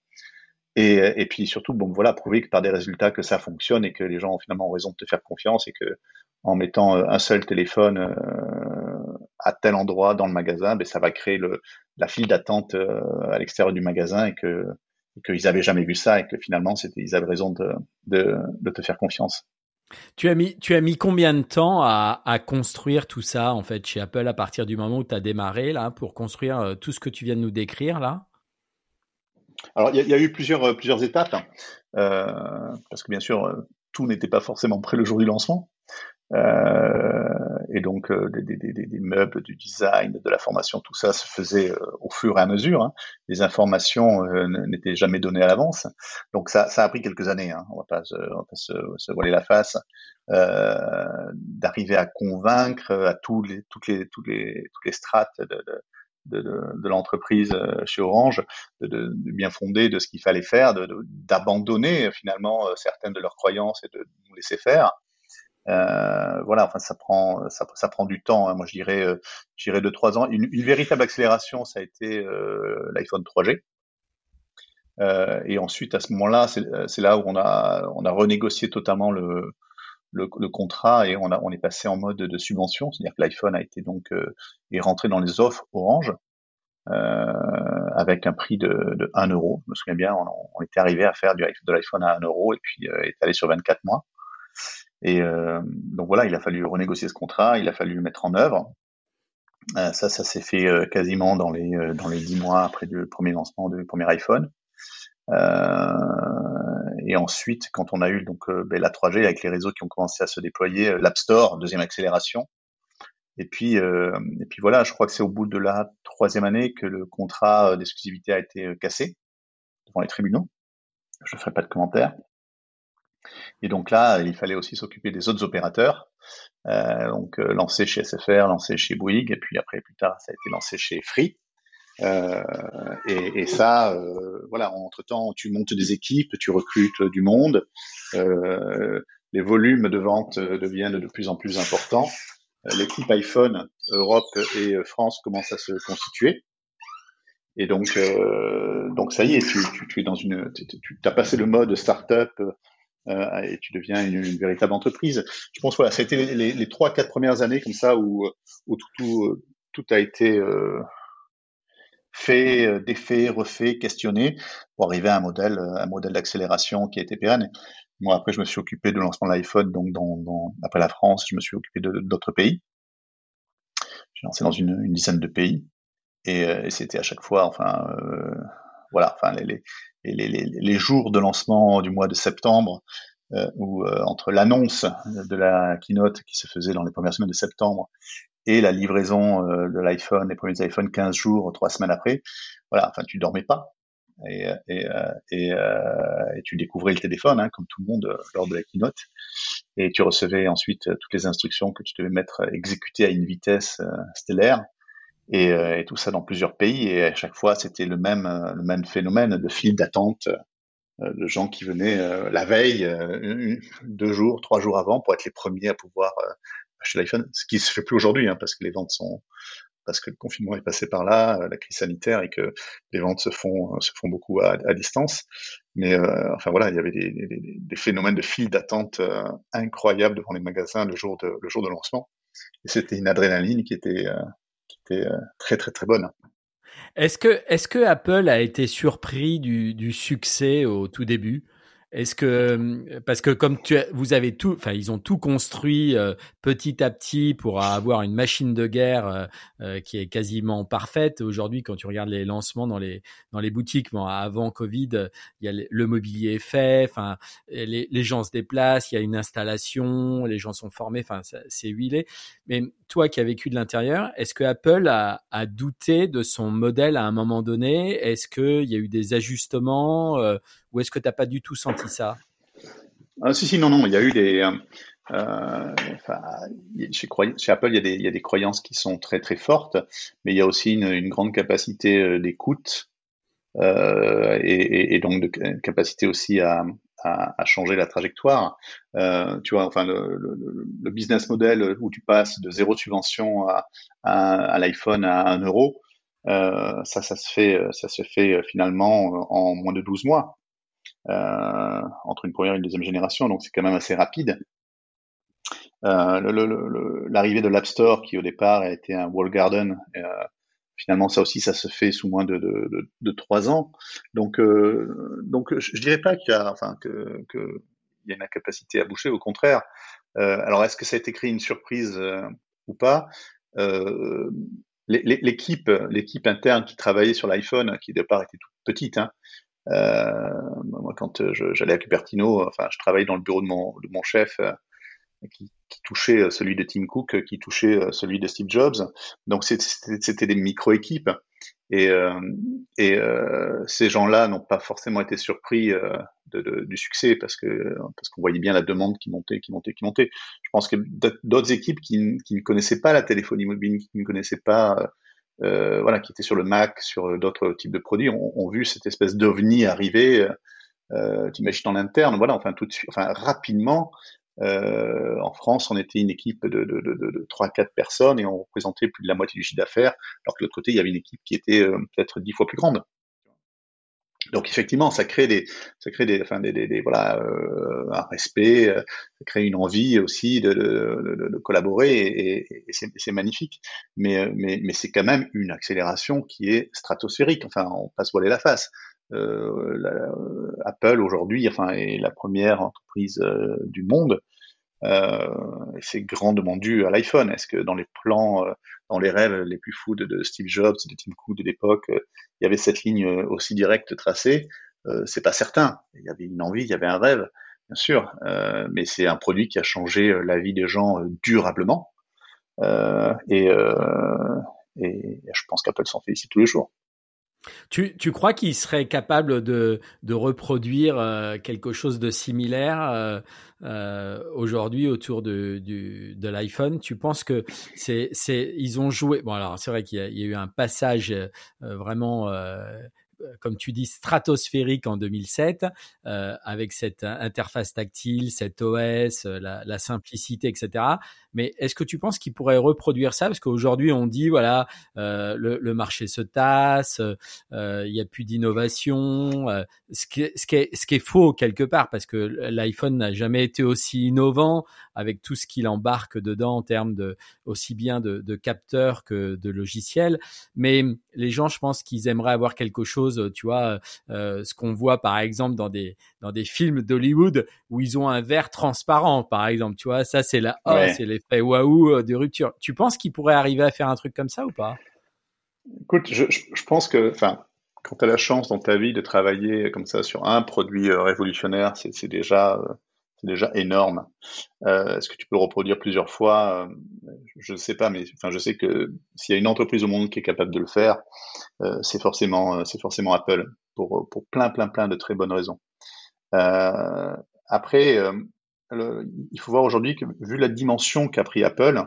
Et, et, puis surtout, bon voilà, prouver que par des résultats que ça fonctionne et que les gens ont finalement raison de te faire confiance et que en mettant un seul téléphone à tel endroit dans le magasin, ben, ça va créer le, la file d'attente euh, à l'extérieur du magasin et que qu'ils n'avaient jamais vu ça et que finalement c'était ils avaient raison de, de, de, te faire confiance. Tu as mis tu as mis combien de temps à, à construire tout ça en fait chez Apple à partir du moment où tu as démarré là pour construire euh, tout ce que tu viens de nous décrire là? Alors il y, y, a eu plusieurs euh, plusieurs étapes hein. euh, parce que bien sûr tout n'était pas forcément prêt le jour du lancement. Euh, et donc euh, des, des, des, des, meubles, du design, de la formation, tout ça se faisait euh, au fur et à mesure. Hein. Les informations n'étaient jamais données à l'avance. Donc ça, ça a pris quelques années. Hein. On va pas, se, on va pas se, se, voiler la face. d'arriver à convaincre à tous les, toutes les, toutes les, toutes les strates de, de de, de, l'entreprise chez Orange, de, de, bien fonder de ce qu'il fallait faire, d'abandonner finalement certaines de leurs croyances et de nous laisser faire. Euh, voilà, enfin ça prend ça, ça prend du temps. Hein. Moi je dirais euh, je dirais deux trois ans. Une, une, véritable accélération, ça a été euh, l'iPhone 3G. Euh, et ensuite à ce moment-là, c'est là où on a on a renégocié totalement le le, le contrat et on a on est passé en mode de subvention, c'est-à-dire que l'iPhone a été donc euh, est rentré dans les offres Orange. avec un prix de, de 1 euro. Je me souviens bien, on, on était arrivé à faire du, de l'iPhone à 1 euro et puis est allé sur 24 mois. Et euh, donc voilà, il a fallu renégocier ce contrat, il a fallu le mettre en œuvre. Euh, ça, ça s'est fait euh, quasiment dans les euh, dans les dix mois après le premier lancement du premier iPhone. et ensuite, quand on a eu donc ben, la 3G avec les réseaux qui ont commencé à se déployer, l'App Store, deuxième accélération. Et puis et puis voilà, je crois que c'est au bout de la troisième année que le contrat d'exclusivité a été cassé devant les tribunaux. Je ne ferai pas de commentaires. Et donc là, il fallait aussi s'occuper des autres opérateurs. Euh, donc euh, lancé chez SFR, lancé chez Bouygues, et puis après plus tard, ça a été lancé chez Free. Euh, et, et, ça, euh, voilà, entre temps, tu montes des équipes, tu recrutes du monde, euh, les volumes de vente deviennent de plus en plus importants. L'équipe iPhone Europe et France commence à se constituer. Et donc, euh, donc ça y est, tu, tu, tu es dans une, tu, as passé le mode startup euh, et tu deviens une, véritable entreprise. Je pense voilà, ça a été les trois quatre premières années comme ça où, où tout, a été euh, fait, euh, défait, refait, questionné pour arriver à un modèle, un modèle d'accélération qui a été pérenne. Moi après, je me suis occupé de lancement de l'iPhone, donc après la France, je me suis occupé d'autres pays. J'ai lancé dans une, dizaine de pays et, euh, c'était à chaque fois, euh, voilà, enfin les, les, les, les, jours de lancement du mois de septembre, euh, euh, entre l'annonce de la keynote qui se faisait dans les premières semaines de septembre et la livraison de l'iPhone, les premiers iPhones 15 jours, trois semaines après, voilà, enfin tu dormais pas. Et, et, et, et, tu découvrais le téléphone, hein, comme tout le monde lors de la keynote, et tu recevais ensuite toutes les instructions que tu devais mettre exécutées à une vitesse stellaire, et, euh, et, tout ça dans plusieurs pays. Et à chaque fois, c'était le même, euh, le même phénomène de file d'attente euh, de gens qui venaient la veille, deux jours, trois jours avant, pour être les premiers à pouvoir acheter l'iPhone. Ce qui se fait plus aujourd'hui, hein, parce que les ventes sont, parce que le confinement est passé par là, la crise sanitaire, et que les ventes se font, se font beaucoup à, à distance. Mais euh, enfin voilà, il y avait des, des, des phénomènes de file d'attente incroyables devant les magasins le jour de, le jour de lancement. Et c'était une adrénaline qui était euh, très très très bonne. Est-ce que, est-ce que Apple a été surpris du, du succès au tout début? Est-ce que euh, parce que comme tu vous avez tout, enfin ils ont tout construit euh, petit à petit pour avoir une machine de guerre euh, qui est quasiment parfaite. Aujourd'hui, quand tu regardes les lancements dans les dans les boutiques, avant Covid, il y a le mobilier est fait, enfin les, les gens se déplacent, il y a une installation, les gens sont formés, enfin c'est huilé. Mais toi qui as vécu de l'intérieur, est-ce que Apple a, douté de son modèle à un moment donné? Est-ce qu'il y a eu des ajustements ou est-ce que tu n'as pas du tout senti ça? Ah, Si, si, non, non, il y a eu des... Euh, euh chez, Apple, il y, a des, croyances qui sont très très fortes, mais il y a aussi une, grande capacité euh, d'écoute euh, et, et, donc de capacité aussi à, à, à changer la trajectoire. Euh, tu vois, enfin le, le, le, business model où tu passes de zéro subvention à, à, à l'iPhone à un euro, euh, ça, ça se fait, ça se fait finalement en moins de 12 mois euh, entre une première et une deuxième génération, donc c'est quand même assez rapide. Euh, L'arrivée de l'App Store, qui au départ a été un wall garden, euh, finalement ça aussi ça se fait sous moins de, de, de, trois ans. Donc, euh, donc je, je, dirais pas qu'il y a, enfin que, que il y a une incapacité à boucher, au contraire. Euh, alors est-ce que ça a été créé une surprise euh, ou pas? Euh, L'équipe, l'équipe interne qui travaillait sur l'iPhone, qui au départ était toute petite, hein, euh, moi, quand euh, j'allais à Cupertino, enfin, je travaillais dans le bureau de mon, de mon chef euh, qui, qui, touchait celui de Tim Cook, qui touchait celui de Steve Jobs. Donc c'était des micro-équipes. Et, euh, et euh, ces gens-là n'ont pas forcément été surpris euh, de, de, du succès parce que parce qu'on voyait bien la demande qui montait, qui montait, qui montait. Je pense que d'autres équipes qui, qui, ne connaissaient pas la téléphonie mobile, qui ne connaissaient pas euh, voilà, qui étaient sur le Mac, sur euh, d'autres types de produits, ont, ont vu cette espèce d'ovni arriver. Euh, euh T'imagines en interne, voilà, enfin tout de suite, enfin rapidement. Euh, en France, on était une équipe de, de, de, de 3-4 personnes et on représentait plus de la moitié du chiffre d'affaires, alors que de l'autre côté, il y avait une équipe qui était peut-être dix fois plus grande. Donc effectivement, ça crée des, ça crée des, enfin des, des, des voilà, euh, un respect, euh, ça crée une envie aussi de, de, de collaborer et, et c'est magnifique. Mais, euh, mais, mais c'est quand même une accélération qui est stratosphérique. Enfin, on passe voiler la face. Euh, Apple aujourd'hui, enfin, est la première entreprise euh, du monde euh, c'est grandement dû à l'iPhone. Est-ce que dans les plans, euh, dans les rêves les plus fous de, Steve Jobs, de Tim Cook de l'époque, euh, il y avait cette ligne aussi directe tracée C'est pas certain. Il y avait une envie, il y avait un rêve, bien sûr, mais c'est un produit qui a changé la vie des gens durablement. et, et je pense qu'Apple s'en félicite tous les jours. Tu, tu crois qu'il serait capable de, de reproduire euh, quelque chose de similaire euh, euh, aujourd'hui autour de, du, de l'iPhone? Tu penses que c'est, c'est, ils ont joué. Bon, alors c'est vrai qu'il y a, il y a eu un passage euh, vraiment euh, comme tu dis, stratosphérique en 2007, euh, avec cette interface tactile, cet OS, la, la, simplicité, etc. Mais est-ce que tu penses qu'ils pourraient reproduire ça? Parce qu'aujourd'hui, on dit voilà, euh, le, le, marché se tasse, euh, il n'y a plus d'innovation, euh, ce, qui est, ce, qui est, ce qui est faux quelque part, parce que l'iPhone n'a jamais été aussi innovant avec tout ce qu'il embarque dedans en termes de aussi bien de, de capteurs que de logiciels. Mais les gens, je pense qu'ils aimeraient avoir quelque chose, tu vois, euh, ce qu'on voit par exemple dans des dans des films d'Hollywood où ils ont un verre transparent, par exemple. Tu vois, ça c'est la, oh, c'est l'effet euh, de rupture. Tu penses qu'ils pourraient arriver à faire un truc comme ça ou pas? Écoute, je, pense que, quand tu as la chance dans ta vie de travailler comme ça sur un produit euh, révolutionnaire, c'est déjà, euh, déjà énorme. Euh, Est-ce que tu peux le reproduire plusieurs fois? Je ne sais pas, mais je sais que s'il y a une entreprise au monde qui est capable de le faire, c'est forcément, c'est forcément Apple pour pour plein, plein, plein de très bonnes raisons. Après, il faut voir aujourd'hui que vu la dimension qu'a pris Apple,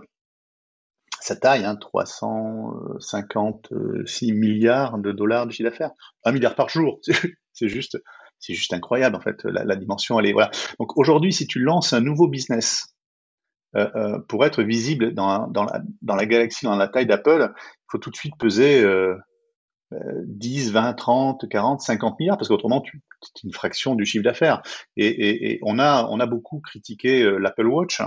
sa taille, hein, 356 milliards de dollars de chiffre d'affaires, un milliard par jour, c'est juste, c'est juste incroyable en fait. La, dimension, elle est voilà. Donc aujourd'hui, si tu lances un nouveau business euh, euh, pour être visible dans, la, galaxie, dans la taille d'Apple, il faut tout de suite peser euh, 10, 20, 30, 40, 50 milliards, parce qu'autrement, c'est une fraction du chiffre d'affaires. Et, et, et, on, a, on a beaucoup critiqué euh, l'Apple Watch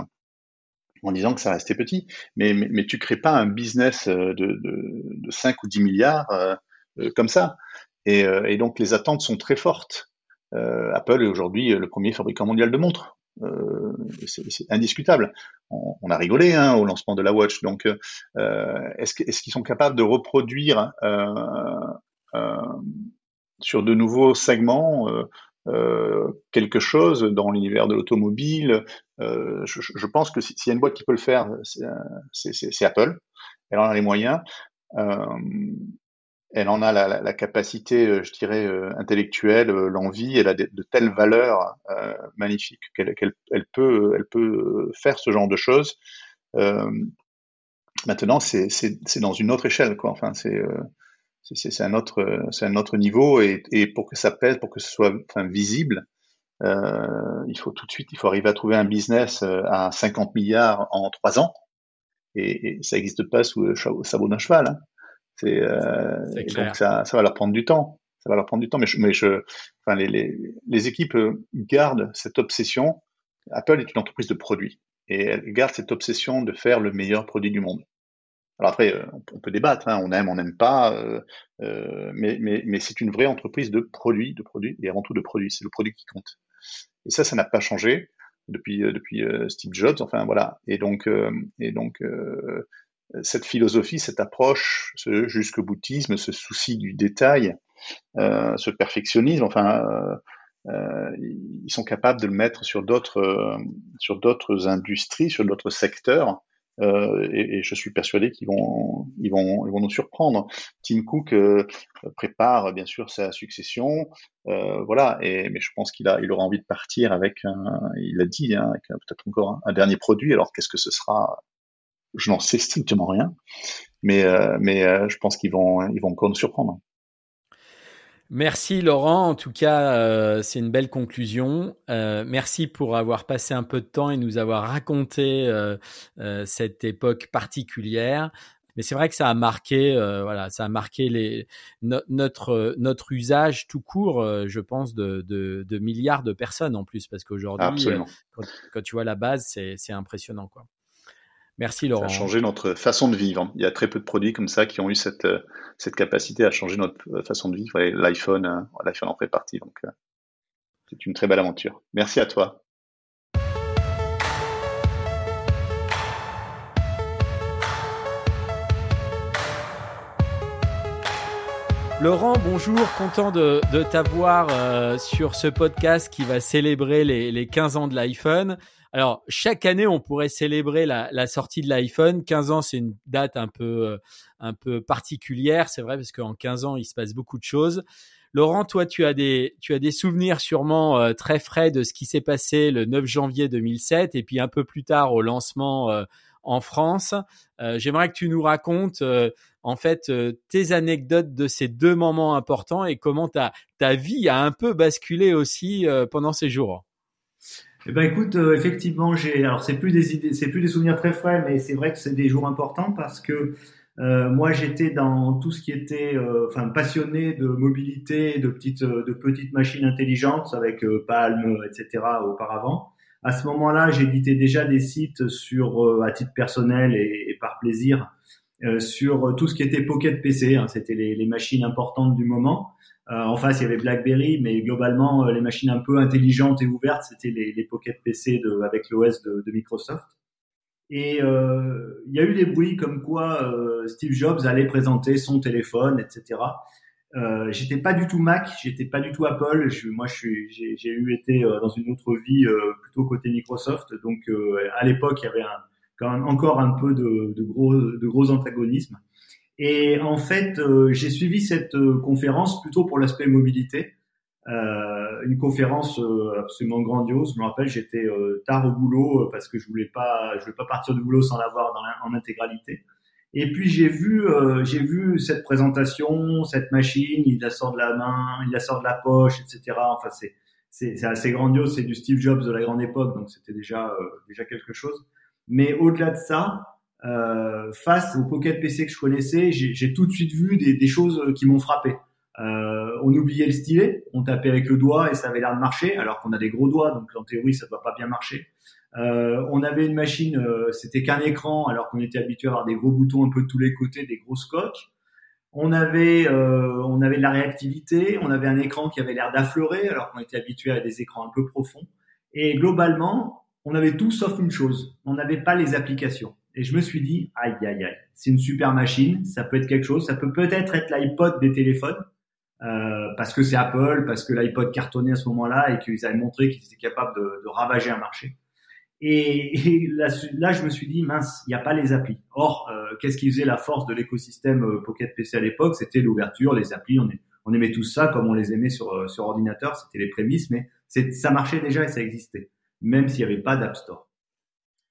en disant que ça restait petit, mais, mais, mais tu crées pas un business euh, de, de, de 5 ou 10 milliards euh, euh, comme ça. Et, et, donc les attentes sont très fortes. Apple est aujourd'hui le premier fabricant mondial de montres. Euh, c'est indiscutable. On, on, a rigolé hein, au lancement de la Watch. Donc, euh, est-ce qu'ils est sont capables de reproduire euh, euh sur de nouveaux segments euh, quelque chose dans l'univers de l'automobile je, je, pense que s'il y a une boîte qui peut le faire, c'est Apple. Elle en a les moyens elle en a la, la, capacité, euh, je dirais, euh, intellectuelle, euh, l'envie, elle a de, telles valeurs euh, magnifiques qu'elle elle peut, elle peut faire ce genre de choses. Euh, maintenant, c'est dans une autre échelle, quoi. Enfin, c'est c'est un autre, c'est un autre niveau, et, et, pour que ça pèse, pour que ce soit enfin, visible, il faut tout de suite, il faut arriver à trouver un business à 50 milliards en trois ans, et, et ça n'existe pas sous le sabot d'un cheval. Hein. C'est euh, donc ça, ça va leur prendre du temps. Ça va leur prendre du temps. Mais je, mais je, enfin les, les, les équipes euh, gardent cette obsession. Apple est une entreprise de produits et elle garde cette obsession de faire le meilleur produit du monde. Alors après, euh, on peut débattre, hein, on aime, on n'aime pas, euh, euh, mais, mais, mais c'est une vraie entreprise de produits, de produits et avant tout de produits. C'est le produit qui compte. Et ça, ça n'a pas changé depuis depuis Steve Jobs. Enfin voilà. Et donc et donc cette philosophie, cette approche, ce jusque boutisme, ce souci du détail, euh, ce perfectionnisme, enfin, euh, euh, ils sont capables de le mettre sur d'autres, euh, sur d'autres industries, sur d'autres secteurs. Euh, et, et, je suis persuadé qu'ils vont, ils vont, ils vont nous surprendre. Tim Cook prépare bien sûr sa succession, voilà. Et mais je pense qu'il a, il aura envie de partir avec, un, il a dit, hein, peut-être encore un, un dernier produit. Alors qu'est-ce que ce sera? Je n'en sais strictement rien, mais, euh, mais euh, je pense qu'ils vont, ils vont encore nous surprendre. Merci Laurent, en tout cas euh, c'est une belle conclusion. Euh, merci pour avoir passé un peu de temps et nous avoir raconté euh, euh cette époque particulière. Mais c'est vrai que ça a marqué, voilà, ça a marqué les, no, notre notre usage tout court, je pense, de, de, de, milliards de personnes en plus, parce qu'aujourd'hui, quand, quand, tu vois la base, c'est impressionnant quoi. Merci Laurent. Ça a changé notre façon de vivre. Il y a très peu de produits comme ça qui ont eu cette, euh, cette capacité à changer notre euh, façon de vivre. L'iPhone, euh, l'iPhone en fait partie. Donc, c'est une très belle aventure. Merci à toi. Laurent, bonjour, content de, de t'avoir euh, sur ce podcast qui va célébrer les, les 15 ans de l'iPhone. Alors, chaque année, on pourrait célébrer la, sortie de l'iPhone. 15 ans, c'est une date un peu, euh, un peu particulière, c'est vrai, parce qu'en 15 ans, il se passe beaucoup de choses. Laurent, toi, tu as des, tu as des souvenirs sûrement euh, très frais de ce qui s'est passé le 9 janvier 2007 et puis un peu plus tard au lancement euh, en France. J'aimerais que tu nous racontes en fait tes anecdotes de ces deux moments importants et comment ta, ta vie a un peu basculé aussi pendant ces jours. Eh ben écoute, effectivement, j'ai alors c'est plus des idées, c'est plus des souvenirs très frais, mais c'est vrai que c'est des jours importants parce que euh, moi, j'étais dans tout ce qui était, euh, enfin, passionné de mobilité, de petites, de petites machines intelligentes avec euh, Palm, etc. Auparavant. À ce moment-là, j'éditais déjà des sites sur, à titre personnel et, et par plaisir, sur tout ce qui était Pocket PC. Hein, C'était les, les, machines importantes du moment. En face, il y avait BlackBerry, mais globalement, les machines un peu intelligentes et ouvertes, c'était les, les Pocket PC de, avec l'OS de, de Microsoft. Et euh, il y a eu des bruits comme quoi euh, Steve Jobs allait présenter son téléphone, etc. Euh, j'étais pas du tout Mac, j'étais pas du tout Apple. Je, moi, j'ai eu été euh, dans une autre vie euh, plutôt côté Microsoft. Donc, à l'époque, il y avait un, quand même encore un peu de, de gros, de gros antagonismes. Et en fait, j'ai suivi cette conférence plutôt pour l'aspect mobilité. Euh, une conférence euh, absolument grandiose. Je me rappelle, j'étais euh, tard au boulot parce que je voulais pas, je voulais pas partir du boulot sans l'avoir en intégralité. Et puis j'ai vu, j'ai vu cette présentation, cette machine, il la sort de la main, il la sort de la poche, etc. Enfin c'est c'est assez grandiose, c'est du Steve Jobs de la grande époque, donc c'était déjà déjà quelque chose. Mais au-delà de ça, euh, face au Pocket PC que je connaissais, j'ai tout de suite vu des, des choses qui m'ont frappé. Euh, on oubliait le stylet, on tapait avec le doigt et ça avait l'air de marcher, alors qu'on a des gros doigts, donc en théorie ça ne doit pas bien marcher. Euh, on avait une machine, euh, c'était qu'un écran, alors qu'on était habitué à avoir des gros boutons un peu de tous les côtés, des grosses coques. On avait, on avait de la réactivité, on avait un écran qui avait l'air d'affleurer, alors qu'on était habitué à des écrans un peu profonds. Et globalement, on avait tout sauf une chose, on n'avait pas les applications. Et je me suis dit, aïe, aïe, aïe, c'est une super machine, ça peut être quelque chose, ça peut peut-être être l'iPod des téléphones, euh, parce que c'est Apple, parce que l'iPod cartonnait à ce moment-là et qu'ils avaient montré qu'ils étaient capables de, de, ravager un marché. Et, là, je me suis dit, mince, il n'y a pas les applis. Or, euh, qu'est-ce qui faisait la force de l'écosystème euh, Pocket PC à l'époque? C'était l'ouverture, les applis. On, aimait tout ça comme on les aimait sur, sur ordinateur. C'était les prémices, mais ça marchait déjà et ça existait, même s'il n'y avait pas d'App Store.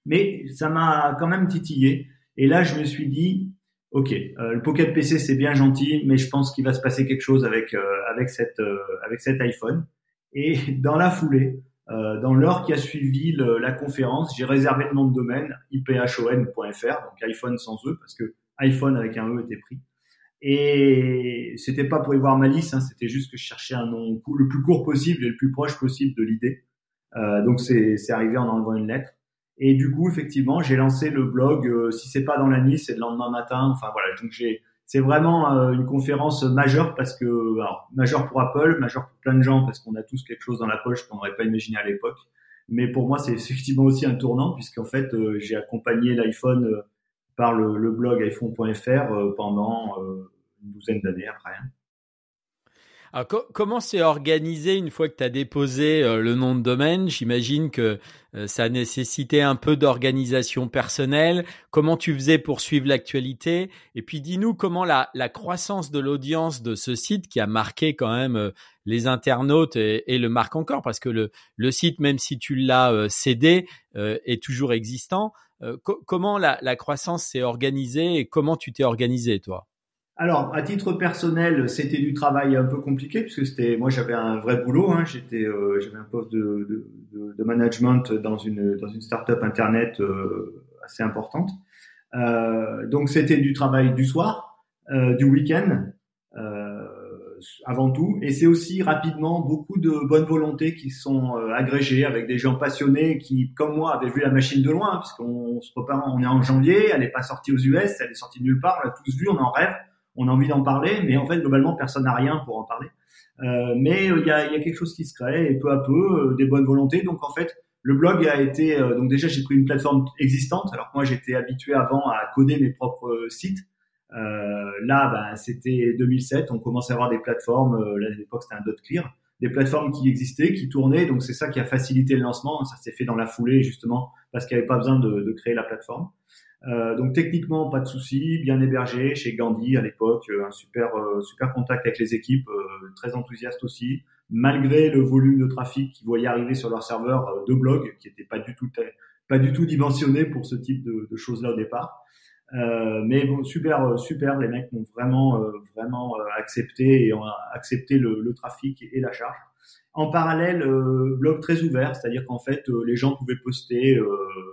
Mais ça m'a quand même titillé. Et là, je me suis dit, ok, euh, le Pocket PC c'est bien gentil, mais je pense qu'il va se passer quelque chose avec euh, avec cette euh, avec cet iPhone. Et dans la foulée, dans l'heure qui a suivi le, la conférence, j'ai réservé le nom de domaine iphone.fr, donc iPhone sans e, parce que iPhone avec un e était pris. Et c'était pas pour y voir malice, hein, c'était juste que je cherchais un nom le plus court possible et le plus proche possible de l'idée. donc c'est arrivé en enlevant une lettre. Et du coup, effectivement, j'ai lancé le blog. Euh, si c'est pas dans la nuit, c'est le lendemain matin. Enfin voilà. Donc j'ai, c'est vraiment euh, une conférence majeure parce que, alors, majeure pour Apple, majeure pour plein de gens parce qu'on a tous quelque chose dans la poche qu'on n'aurait pas imaginé à l'époque. Mais pour moi, c'est effectivement aussi un tournant puisqu'en fait, euh, j'ai accompagné l'iPhone par le, le, blog iPhone.fr pendant une douzaine d'années après. Hein. Comment c'est organisé une fois que tu as déposé euh, le nom de domaine? J'imagine que euh, ça nécessitait un peu d'organisation personnelle. Comment tu faisais pour suivre l'actualité? Et puis dis-nous comment la, croissance de l'audience de ce site qui a marqué quand même euh, les internautes et, le marque encore parce que le, site, même si tu l'as cédé, est toujours existant. comment la croissance s'est organisée et comment tu t'es organisé toi? Alors, à titre personnel, c'était du travail un peu compliqué puisque c'était, moi, j'avais un vrai boulot. Hein, j'étais, euh, j'avais un poste de, de, de, management dans une dans une startup internet euh, assez importante. Euh, donc, c'était du travail du soir, euh, du week-end avant tout, et c'est aussi rapidement beaucoup de bonne volonté qui sont agrégées avec des gens passionnés qui, comme moi, avaient vu la machine de loin, puisqu'on se prépare, on est en janvier, elle n'est pas sortie aux US, elle est sortie nulle part, on l'a tous vu, on en rêve on a envie d'en parler, mais en fait globalement personne n'a rien pour en parler. Euh, mais euh, il y, a, y, a, quelque chose qui se crée et peu à peu euh, des bonnes volontés. Donc en fait le blog a été donc déjà j'ai pris une plateforme existante alors que moi j'étais habitué avant à coder mes propres sites. là ben, c'était 2007, on commençait à avoir des plateformes. là à l'époque c'était un dot clear des plateformes qui existaient, qui tournaient. Donc c'est ça qui a facilité le lancement. Ça s'est fait dans la foulée justement parce qu'il n'y avait pas besoin de, de, créer la plateforme. Euh, donc techniquement pas de souci, bien hébergé chez Gandhi à l'époque, euh, un super euh, super contact avec les équipes, très enthousiaste aussi, malgré le volume de trafic qu'ils voyaient arriver sur leur serveur de blog, qui était pas du tout pas du tout dimensionné pour ce type de, de choses là au départ. mais bon, super super, les mecs ont vraiment vraiment accepté et ont accepté le, le trafic et la charge. En parallèle, euh, blog très ouvert, c'est-à-dire qu'en fait, euh, les gens pouvaient poster, euh,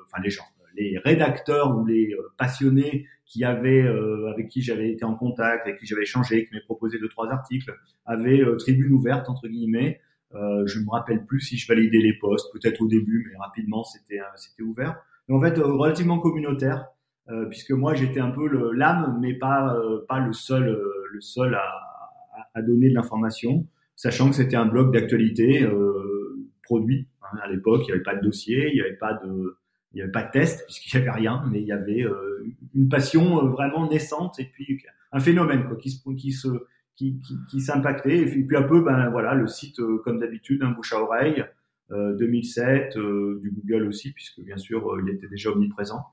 enfin les gens, les rédacteurs ou les passionnés qui avaient, avec qui j'avais été en contact, avec qui j'avais échangé, qui m'avaient proposé deux trois articles, avaient tribune ouverte entre guillemets. je me rappelle plus si je validais les posts, peut-être au début, mais rapidement c'était c'était ouvert. Mais en fait, relativement communautaire, puisque moi j'étais un peu l'âme, mais pas pas le seul le seul à, à donner de l'information sachant que c'était un blog d'actualité euh, produit. Hein, à l'époque, il n'y avait pas de dossier, il n'y avait pas de, il y avait pas de test puisqu'il n'y avait rien, mais il y avait euh, une passion euh, vraiment naissante et puis un phénomène quoi, qui se, qui se, qui, qui, s'impactait. Et puis, puis un peu, ben voilà, le site comme d'habitude, un bouche à oreille. 2007, du Google aussi, puisque bien sûr il était déjà omniprésent,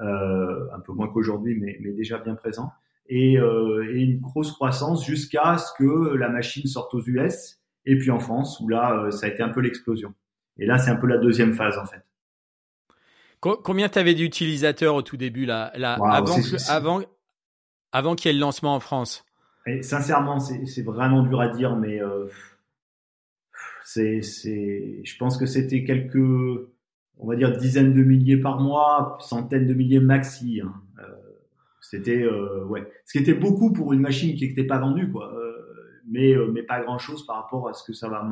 un peu moins qu'aujourd'hui, mais, mais déjà bien présent et, euh, et une grosse croissance jusqu'à ce que la machine sorte aux US et puis en France où là euh, ça a été un peu l'explosion. Et là c'est un peu la deuxième phase en fait. Combien tu avais d'utilisateurs au tout début là, là avant, avant, avant qu'il y ait le lancement en France? Et Sincèrement, c'est vraiment dur à dire, mais euh, c'est, je pense que c'était quelques, on va dire dizaines de milliers par mois, centaines de milliers maxi. Hein. Euh, c'était euh, ouais, ce qui était beaucoup pour une machine qui n'était pas vendue quoi. Mais mais pas grand chose par rapport à ce que ça va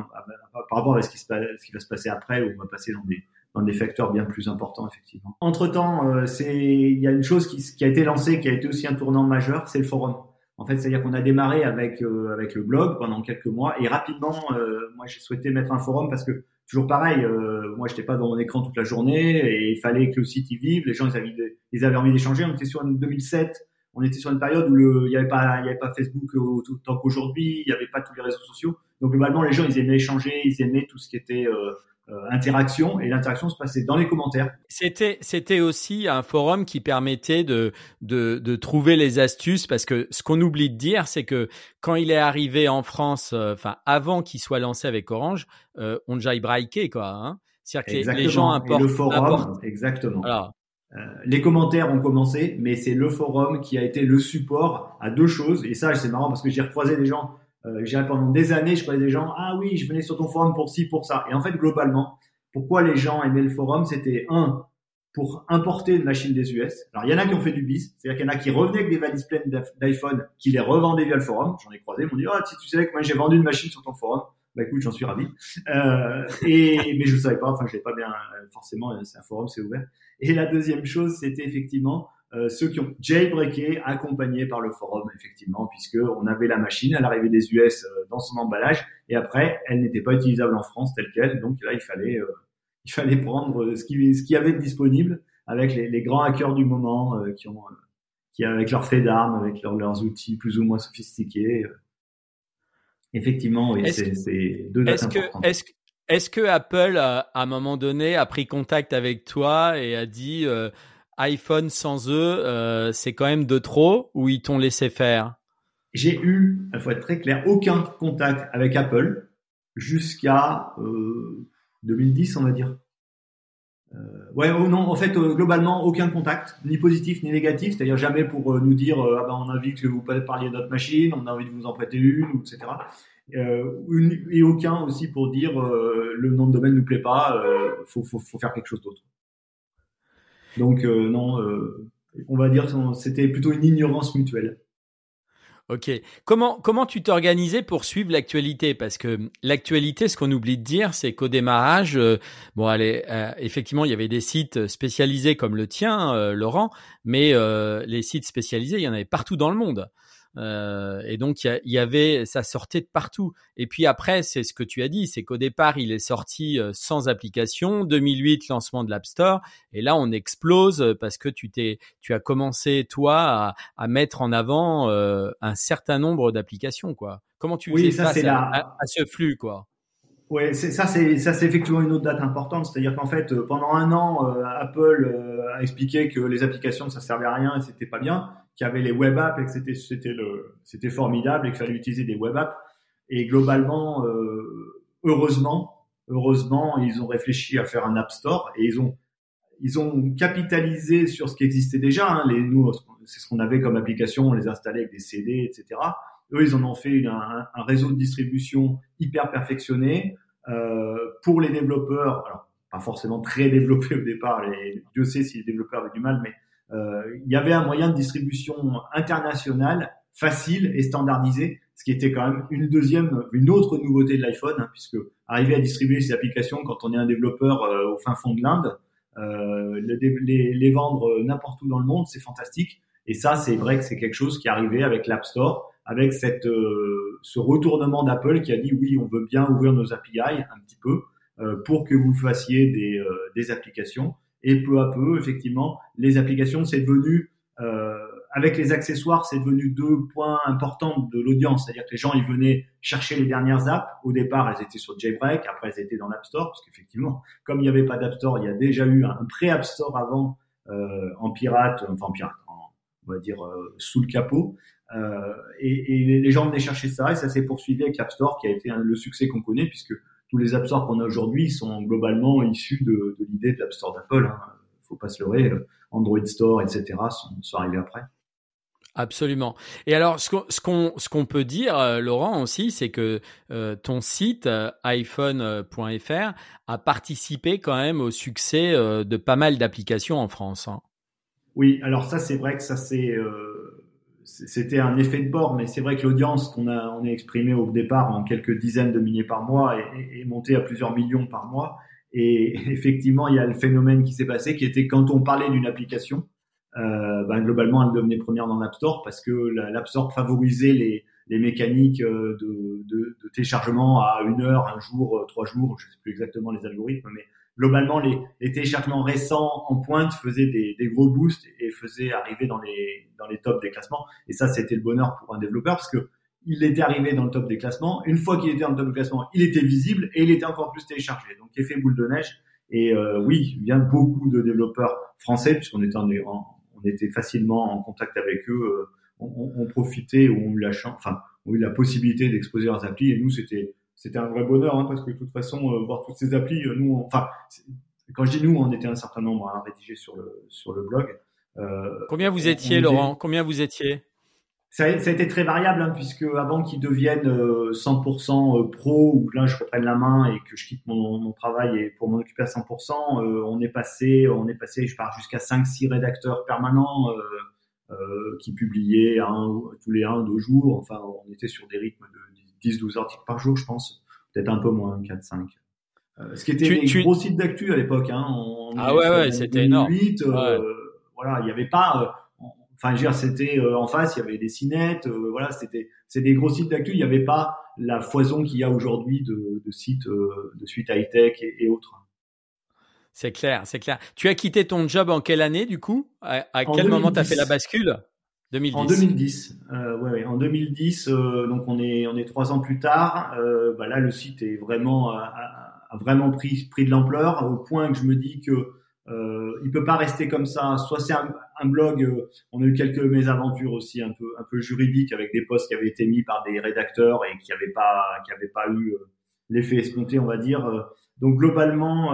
par rapport à ce qui se ce qui va se passer après où on va passer dans des dans des facteurs bien plus importants effectivement. Entre temps, c'est il y a une chose qui, qui a été lancée qui a été aussi un tournant majeur, c'est le forum. En fait, c'est-à-dire qu'on a démarré avec avec le blog pendant quelques mois et rapidement, moi j'ai souhaité mettre un forum parce que toujours pareil, euh, moi j'étais pas dans mon écran toute la journée et il fallait que le site y vive. Les gens ils avaient, ils avaient envie d'échanger. On était sur une 2007, on était sur une période où il y avait pas, avait pas Facebook autant qu'aujourd'hui, il y avait pas tous les réseaux sociaux. Donc globalement les gens ils aimaient échanger, ils aimaient tout ce qui était euh, euh, interaction et l'interaction se passait dans les commentaires. C'était c'était aussi un forum qui permettait de, de de trouver les astuces parce que ce qu'on oublie de dire c'est que quand il est arrivé en France, euh, enfin avant qu'il soit lancé avec Orange, euh, on jailbreaké quoi. Hein C'est-à-dire que les gens importent. le forum, exactement. Euh, les commentaires ont commencé, mais c'est le forum qui a été le support à deux choses. Et ça, c'est marrant parce que j'ai recroisé des gens euh, pendant des années, je croyais des gens, ah oui, je venais sur ton forum pour ci, pour ça. Et en fait, globalement, pourquoi les gens aimaient le forum, c'était un, pour importer une machine des US. Alors, il y en a qui ont fait du bis, c'est-à-dire qu'il y en a qui revenaient avec des valises pleines d'iPhone, qui les revendaient via le forum. J'en ai croisé, ils m'ont dit, oh, si tu savais que moi j'ai vendu une machine sur ton forum, bah écoute, j'en suis ravi. Euh, et mais je savais pas, enfin, je pas bien. Forcément, c'est un forum, c'est ouvert. Et la deuxième chose, c'était effectivement euh, ceux qui ont jailbreaké, accompagnés par le forum, effectivement, puisque on avait la machine à l'arrivée des US euh, dans son emballage, et après, elle n'était pas utilisable en France telle qu'elle, donc là, il fallait, euh, il fallait prendre ce qui, ce qui avait disponible avec les, les grands hackers du moment, qui ont, qui avec leurs faits d'armes, avec leurs outils plus ou moins sophistiqués. Effectivement, oui, c'est deux dates importantes. est-ce que, est-ce que Apple, à un moment donné, a pris contact avec toi et a dit iPhone sans eux, euh, c'est quand même de trop ou ils t'ont laissé faire? J'ai eu, il faut être très clair, aucun contact avec Apple jusqu'à euh, 2010, on va dire. Euh, ouais, oh non, en fait, euh, globalement, aucun contact, ni positif ni négatif, c'est-à-dire jamais pour euh, nous dire ah ben, on a envie que vous parliez de notre machine, on a envie de vous en prêter une, etc. Et aucun aussi pour dire le nom de domaine nous plaît pas, faut, faut faire quelque chose d'autre. Donc euh, non, euh, on va dire c'était plutôt une ignorance mutuelle. Ok. Comment comment tu t'organisais pour suivre l'actualité? Parce que l'actualité, ce qu'on oublie de dire, c'est qu'au démarrage, euh, bon, allez, effectivement, il y avait des sites spécialisés comme le tien, Laurent, mais les sites spécialisés, il y en avait partout dans le monde. Euh, et donc il y, avait, ça sortait de partout. Et puis après, c'est ce que tu as dit, c'est qu'au départ il est sorti euh, sans application. 2008 lancement de l'App Store, et là on explose parce que tu t'es, tu as commencé toi à, à mettre en avant euh, un certain nombre d'applications quoi. Comment tu oui, ça, face à, à, ce flux quoi? Ouais, c'est ça, c'est ça, c'est effectivement une autre date importante. C'est-à-dire qu'en fait, pendant un an, Apple a expliqué que les applications ça servait à rien et c'était pas bien qu'il y avait les web apps et que c'était c'était le c'était formidable et qu'il fallait utiliser des web apps. Et globalement, euh, heureusement, heureusement, ils ont réfléchi à faire un app store et ils ont ils ont capitalisé sur ce qui existait déjà. Hein. Les nous, c'est ce qu'on avait comme application, on les installait avec des CD, etc. Eux, ils en ont fait un, un réseau de distribution hyper perfectionné pour les développeurs, alors pas forcément très développés au départ, les, Dieu sait si les développeurs avaient du mal, mais il y avait un moyen de distribution international facile et standardisé, ce qui était quand même une deuxième, une autre nouveauté de l'iPhone, hein, puisque arriver à distribuer ces applications quand on est un développeur au fin fond de l'Inde, euh, les, les, vendre n'importe où dans le monde, c'est fantastique. Et ça, c'est vrai que c'est quelque chose qui est arrivé avec l'App Store, avec cette, euh, ce retournement d'Apple qui a dit oui, on veut bien ouvrir nos API un petit peu euh, pour que vous fassiez des, des applications. Et peu à peu, effectivement, les applications, c'est devenu avec les accessoires, c'est devenu deux points importants de l'audience. C'est-à-dire que les gens, ils venaient chercher les dernières apps. Au départ, elles étaient sur Jailbreak. Après, elles étaient dans l'App Store. Parce qu'effectivement, comme il n'y avait pas d'App Store, il y a déjà eu un pré-App Store avant, euh, en pirate, enfin en pirate, on va dire euh, sous le capot. Euh, et, et, les gens venaient chercher ça. Et ça s'est poursuivi avec l'App Store, qui a été le succès qu'on connaît, puisque tous les App Store qu'on a aujourd'hui sont globalement issus de, de l'idée de l'App Store d'Apple. Hein. Faut pas se leurrer. Android Store, etc. sont, sont arrivés après. Absolument. Et alors, ce qu'on ce qu'on peut dire, euh, Laurent aussi, c'est que euh, ton site euh, iPhone.fr a participé quand même au succès de pas mal d'applications en France. Hein. Oui, alors ça, c'est vrai que ça c'est c'était un effet de bord, mais c'est vrai que l'audience qu'on a on est exprimé au départ en quelques dizaines de milliers par mois est, est montée à plusieurs millions par mois. Et effectivement, il y a le phénomène qui s'est passé, qui était quand on parlait d'une application euh, ben, globalement, elle devenait première dans l'App Store parce que l'App Store favorisait les, les mécaniques euh, de, de, de, téléchargement à une heure, un jour, euh, trois jours, je ne sais plus exactement les algorithmes, mais globalement, les, les téléchargements récents en pointe faisaient des, des, gros boosts et faisaient arriver dans les, dans les tops des classements. Et ça, c'était le bonheur pour un développeur parce que il était arrivé dans le top des classements. Une fois qu'il était dans le top des classements, il était visible et il était encore plus téléchargé. Donc, effet boule de neige. Et euh, oui, il y a beaucoup de développeurs français, puisqu'on était en, on était facilement en contact avec eux, euh, on, on, profitait ou ont eu la chance, enfin, ont eu la possibilité d'exposer leurs applis. Et nous, c'était c'était un vrai bonheur, hein, parce que de toute façon, euh, voir toutes ces applis, euh, nous, enfin, quand je dis nous, on était un certain nombre à rédiger sur le sur le blog. Combien vous étiez, Laurent? Combien vous étiez? Ça a, ça a, été très variable hein, puisque avant qu'ils deviennent 100% pro ou que là je reprenne la main et que je quitte mon, mon travail et pour m'en occuper à 100%, euh, on est passé, on est passé, je pars jusqu'à 5-6 rédacteurs permanents euh, euh, qui publiaient un, tous les 1 deux jours. Enfin, on était sur des rythmes de 10-12 articles par jour, je pense, peut-être un peu moins, 4-5. ce qui était tu, des gros sites d'actu à l'époque. Hein, ah ouais, ouais, c'était énorme. Voilà, il n'y avait pas Enfin, je c'était euh, en face, il y avait des cinettes, euh, voilà, c'était c'est des gros sites d'actu. Il n'y avait pas la foison qu'il y a aujourd'hui de, de, sites euh, de suite high tech et, autres. C'est clair, c'est clair. Tu as quitté ton job en quelle année du coup? À, quel moment tu as fait la bascule? 2010. En 2010, euh, en 2010, donc on est trois ans plus tard. bah là, le site est vraiment a, vraiment pris pris de l'ampleur au point que je me dis que euh, il peut pas rester comme ça. Soit c'est un, blog. Euh, on a eu quelques mésaventures aussi, un peu, juridiques, avec des posts qui avaient été mis par des rédacteurs et qui n'avaient pas, qui avaient pas eu euh, l'effet escompté, on va dire. Euh, donc globalement,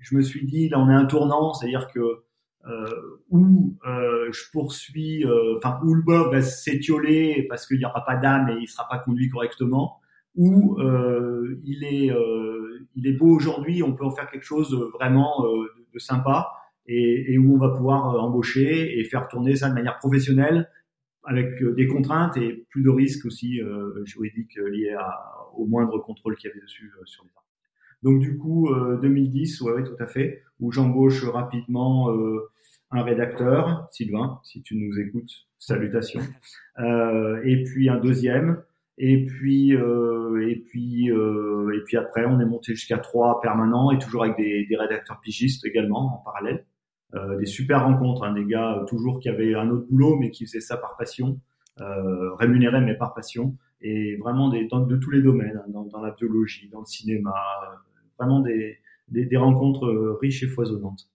je me suis dit, là, on est un tournant, c'est-à-dire que où je poursuis, enfin où le blog va s'étioler parce qu'il n'y aura pas d'âme et il sera pas conduit correctement, ou il est, il est beau aujourd'hui, on peut en faire quelque chose vraiment sympa et, où on va pouvoir euh, embaucher et faire tourner ça de manière professionnelle avec euh, des contraintes et plus de risques aussi euh, juridiques liés au moindre contrôle qu'il y avait dessus sur les armes. Donc du coup, 2010, ouais, tout à fait, où j'embauche rapidement un rédacteur, Sylvain, si tu nous écoutes, salutations, et puis un deuxième, et puis, euh, et puis, euh, et puis après, on est monté jusqu'à trois permanents et toujours avec des, rédacteurs pigistes également en parallèle. Euh, des super rencontres, hein, des gars euh, toujours qui avaient un autre boulot mais qui faisaient ça par passion, euh, rémunérés mais par passion, et vraiment des, dans, de tous les domaines, hein, dans, la biologie, dans le cinéma, vraiment des, des rencontres riches et foisonnantes.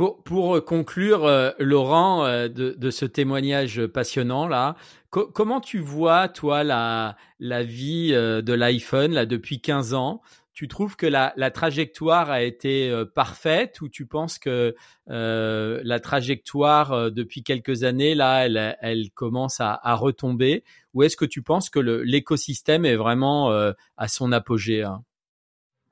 Pour, pour conclure, Laurent, de, de, ce témoignage passionnant là, comment tu vois, toi, la, la vie euh, de l'iPhone là depuis 15 ans? Tu trouves que la, trajectoire a été euh, parfaite ou tu penses que euh, la trajectoire euh, depuis quelques années là, elle, commence à, retomber? Ou est-ce que tu penses que l'écosystème est vraiment à son apogée hein?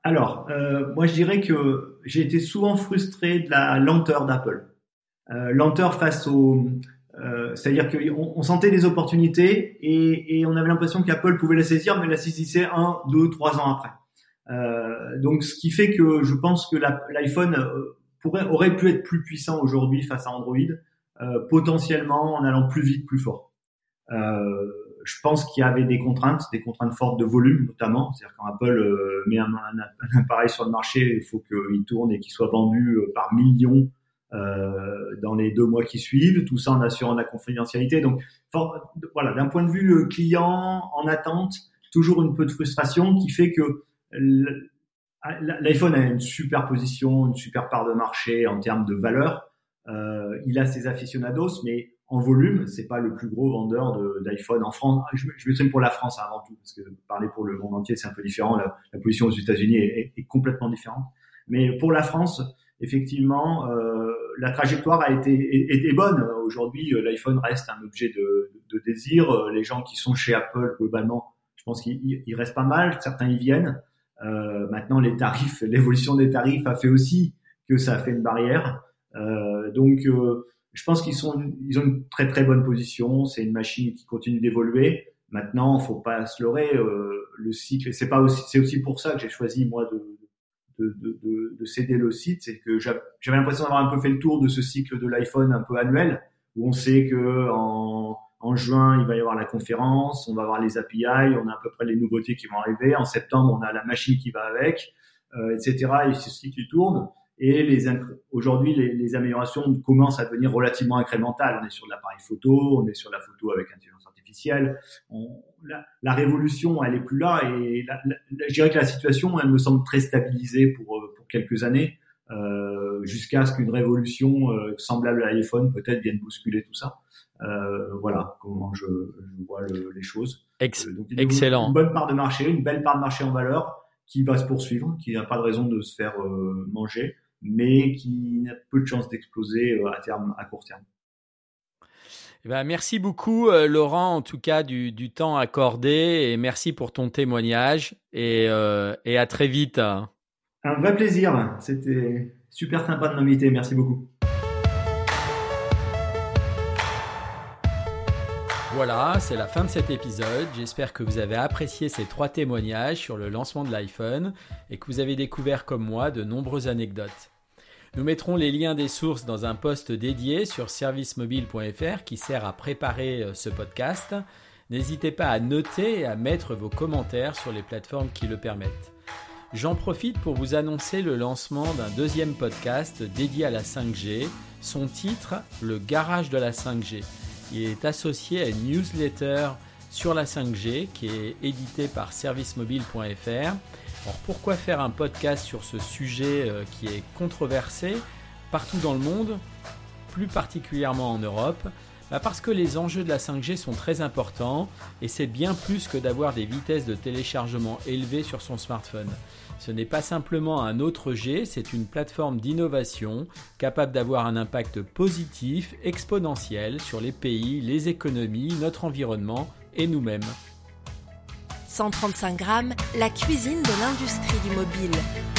Alors, moi je dirais que j'ai été souvent frustré de la lenteur d'Apple, lenteur face au c'est-à-dire qu'on on sentait des opportunités et, on avait l'impression qu'Apple pouvait la saisir, mais la saisissait un, deux, trois ans après. Euh, donc, ce qui fait que je pense que l'iPhone euh, aurait pu être plus puissant aujourd'hui face à Android, euh, potentiellement en allant plus vite, plus fort. Je pense qu'il y avait des contraintes, des contraintes fortes de volume notamment. C'est-à-dire quand Apple met un, appareil sur le marché, il faut qu'il tourne et qu'il soit vendu par millions euh, dans les deux mois qui suivent, tout ça en assurant la confidentialité. Donc voilà, d'un point de vue client en attente, toujours une peu de frustration qui fait que L'iPhone a une super position, une super part de marché en termes de valeur. Euh, il a ses aficionados, mais en volume, c'est pas le plus gros vendeur d'iPhone en France. Je, je m'exprime pour la France avant tout, parce que parler pour le monde entier, c'est un peu différent. La, position aux États-Unis est, est, complètement différente. Mais pour la France, effectivement, euh, la trajectoire a été est, bonne. Aujourd'hui, euh, l'iPhone reste un objet de, de, désir. Euh, les gens qui sont chez Apple, globalement, je pense qu'il reste pas mal. Certains y viennent. Euh, maintenant, les tarifs, l'évolution des tarifs a fait aussi que ça a fait une barrière. Euh, donc, euh, je pense qu'ils sont, ils ont une très très bonne position. C'est une machine qui continue d'évoluer. Maintenant, faut pas se leurrer. Euh, le cycle, c'est pas aussi, c'est aussi pour ça que j'ai choisi moi de de, de, de, céder le site, c'est que j'avais l'impression d'avoir un peu fait le tour de ce cycle de l'iPhone un peu annuel, où on sait que en en juin, il va y avoir la conférence, on va avoir les API, on a à peu près les nouveautés qui vont arriver. En septembre, on a la machine qui va avec, euh, etc. Et c'est ce qui tourne. Et les aujourd'hui, les, les, améliorations commencent à devenir relativement incrémentales. On est sur de l'appareil photo, on est sur la photo avec intelligence artificielle. On, la, la, révolution, elle est plus là. Et la, je dirais que la situation, elle me semble très stabilisée pour, euh, pour quelques années, euh, jusqu'à ce qu'une révolution euh, semblable à l'iPhone peut-être vienne bousculer tout ça. Euh, voilà comment je, vois les choses. Euh, excellent. Une bonne part de marché, une belle part de marché en valeur qui va se poursuivre, qui n'a pas de raison de se faire euh, manger, mais qui a peu de chances d'exploser à terme, à court terme. Eh ben, merci beaucoup, Laurent, en tout cas, du, du, temps accordé et merci pour ton témoignage et, et à très vite. Un vrai plaisir. C'était super sympa de m'inviter. Merci beaucoup. Voilà, c'est la fin de cet épisode. J'espère que vous avez apprécié ces trois témoignages sur le lancement de l'iPhone et que vous avez découvert comme moi de nombreuses anecdotes. Nous mettrons les liens des sources dans un post dédié sur servicemobile.fr qui sert à préparer euh, ce podcast. N'hésitez pas à noter et à mettre vos commentaires sur les plateformes qui le permettent. J'en profite pour vous annoncer le lancement d'un deuxième podcast dédié à la 5G, son titre Le garage de la 5G. Il est associé à une newsletter sur la 5G qui est éditée par servicemobile.fr. Alors pourquoi faire un podcast sur ce sujet euh, qui est controversé partout dans le monde, plus particulièrement en Europe? Bah, Parce que les enjeux de la 5G sont très importants et c'est bien plus que d'avoir des vitesses de téléchargement élevées sur son smartphone. Ce n'est pas simplement un autre G, c'est une plateforme d'innovation capable d'avoir un impact positif, exponentiel sur les pays, les économies, notre environnement et nous-mêmes. 135 grammes, la cuisine de l'industrie du mobile.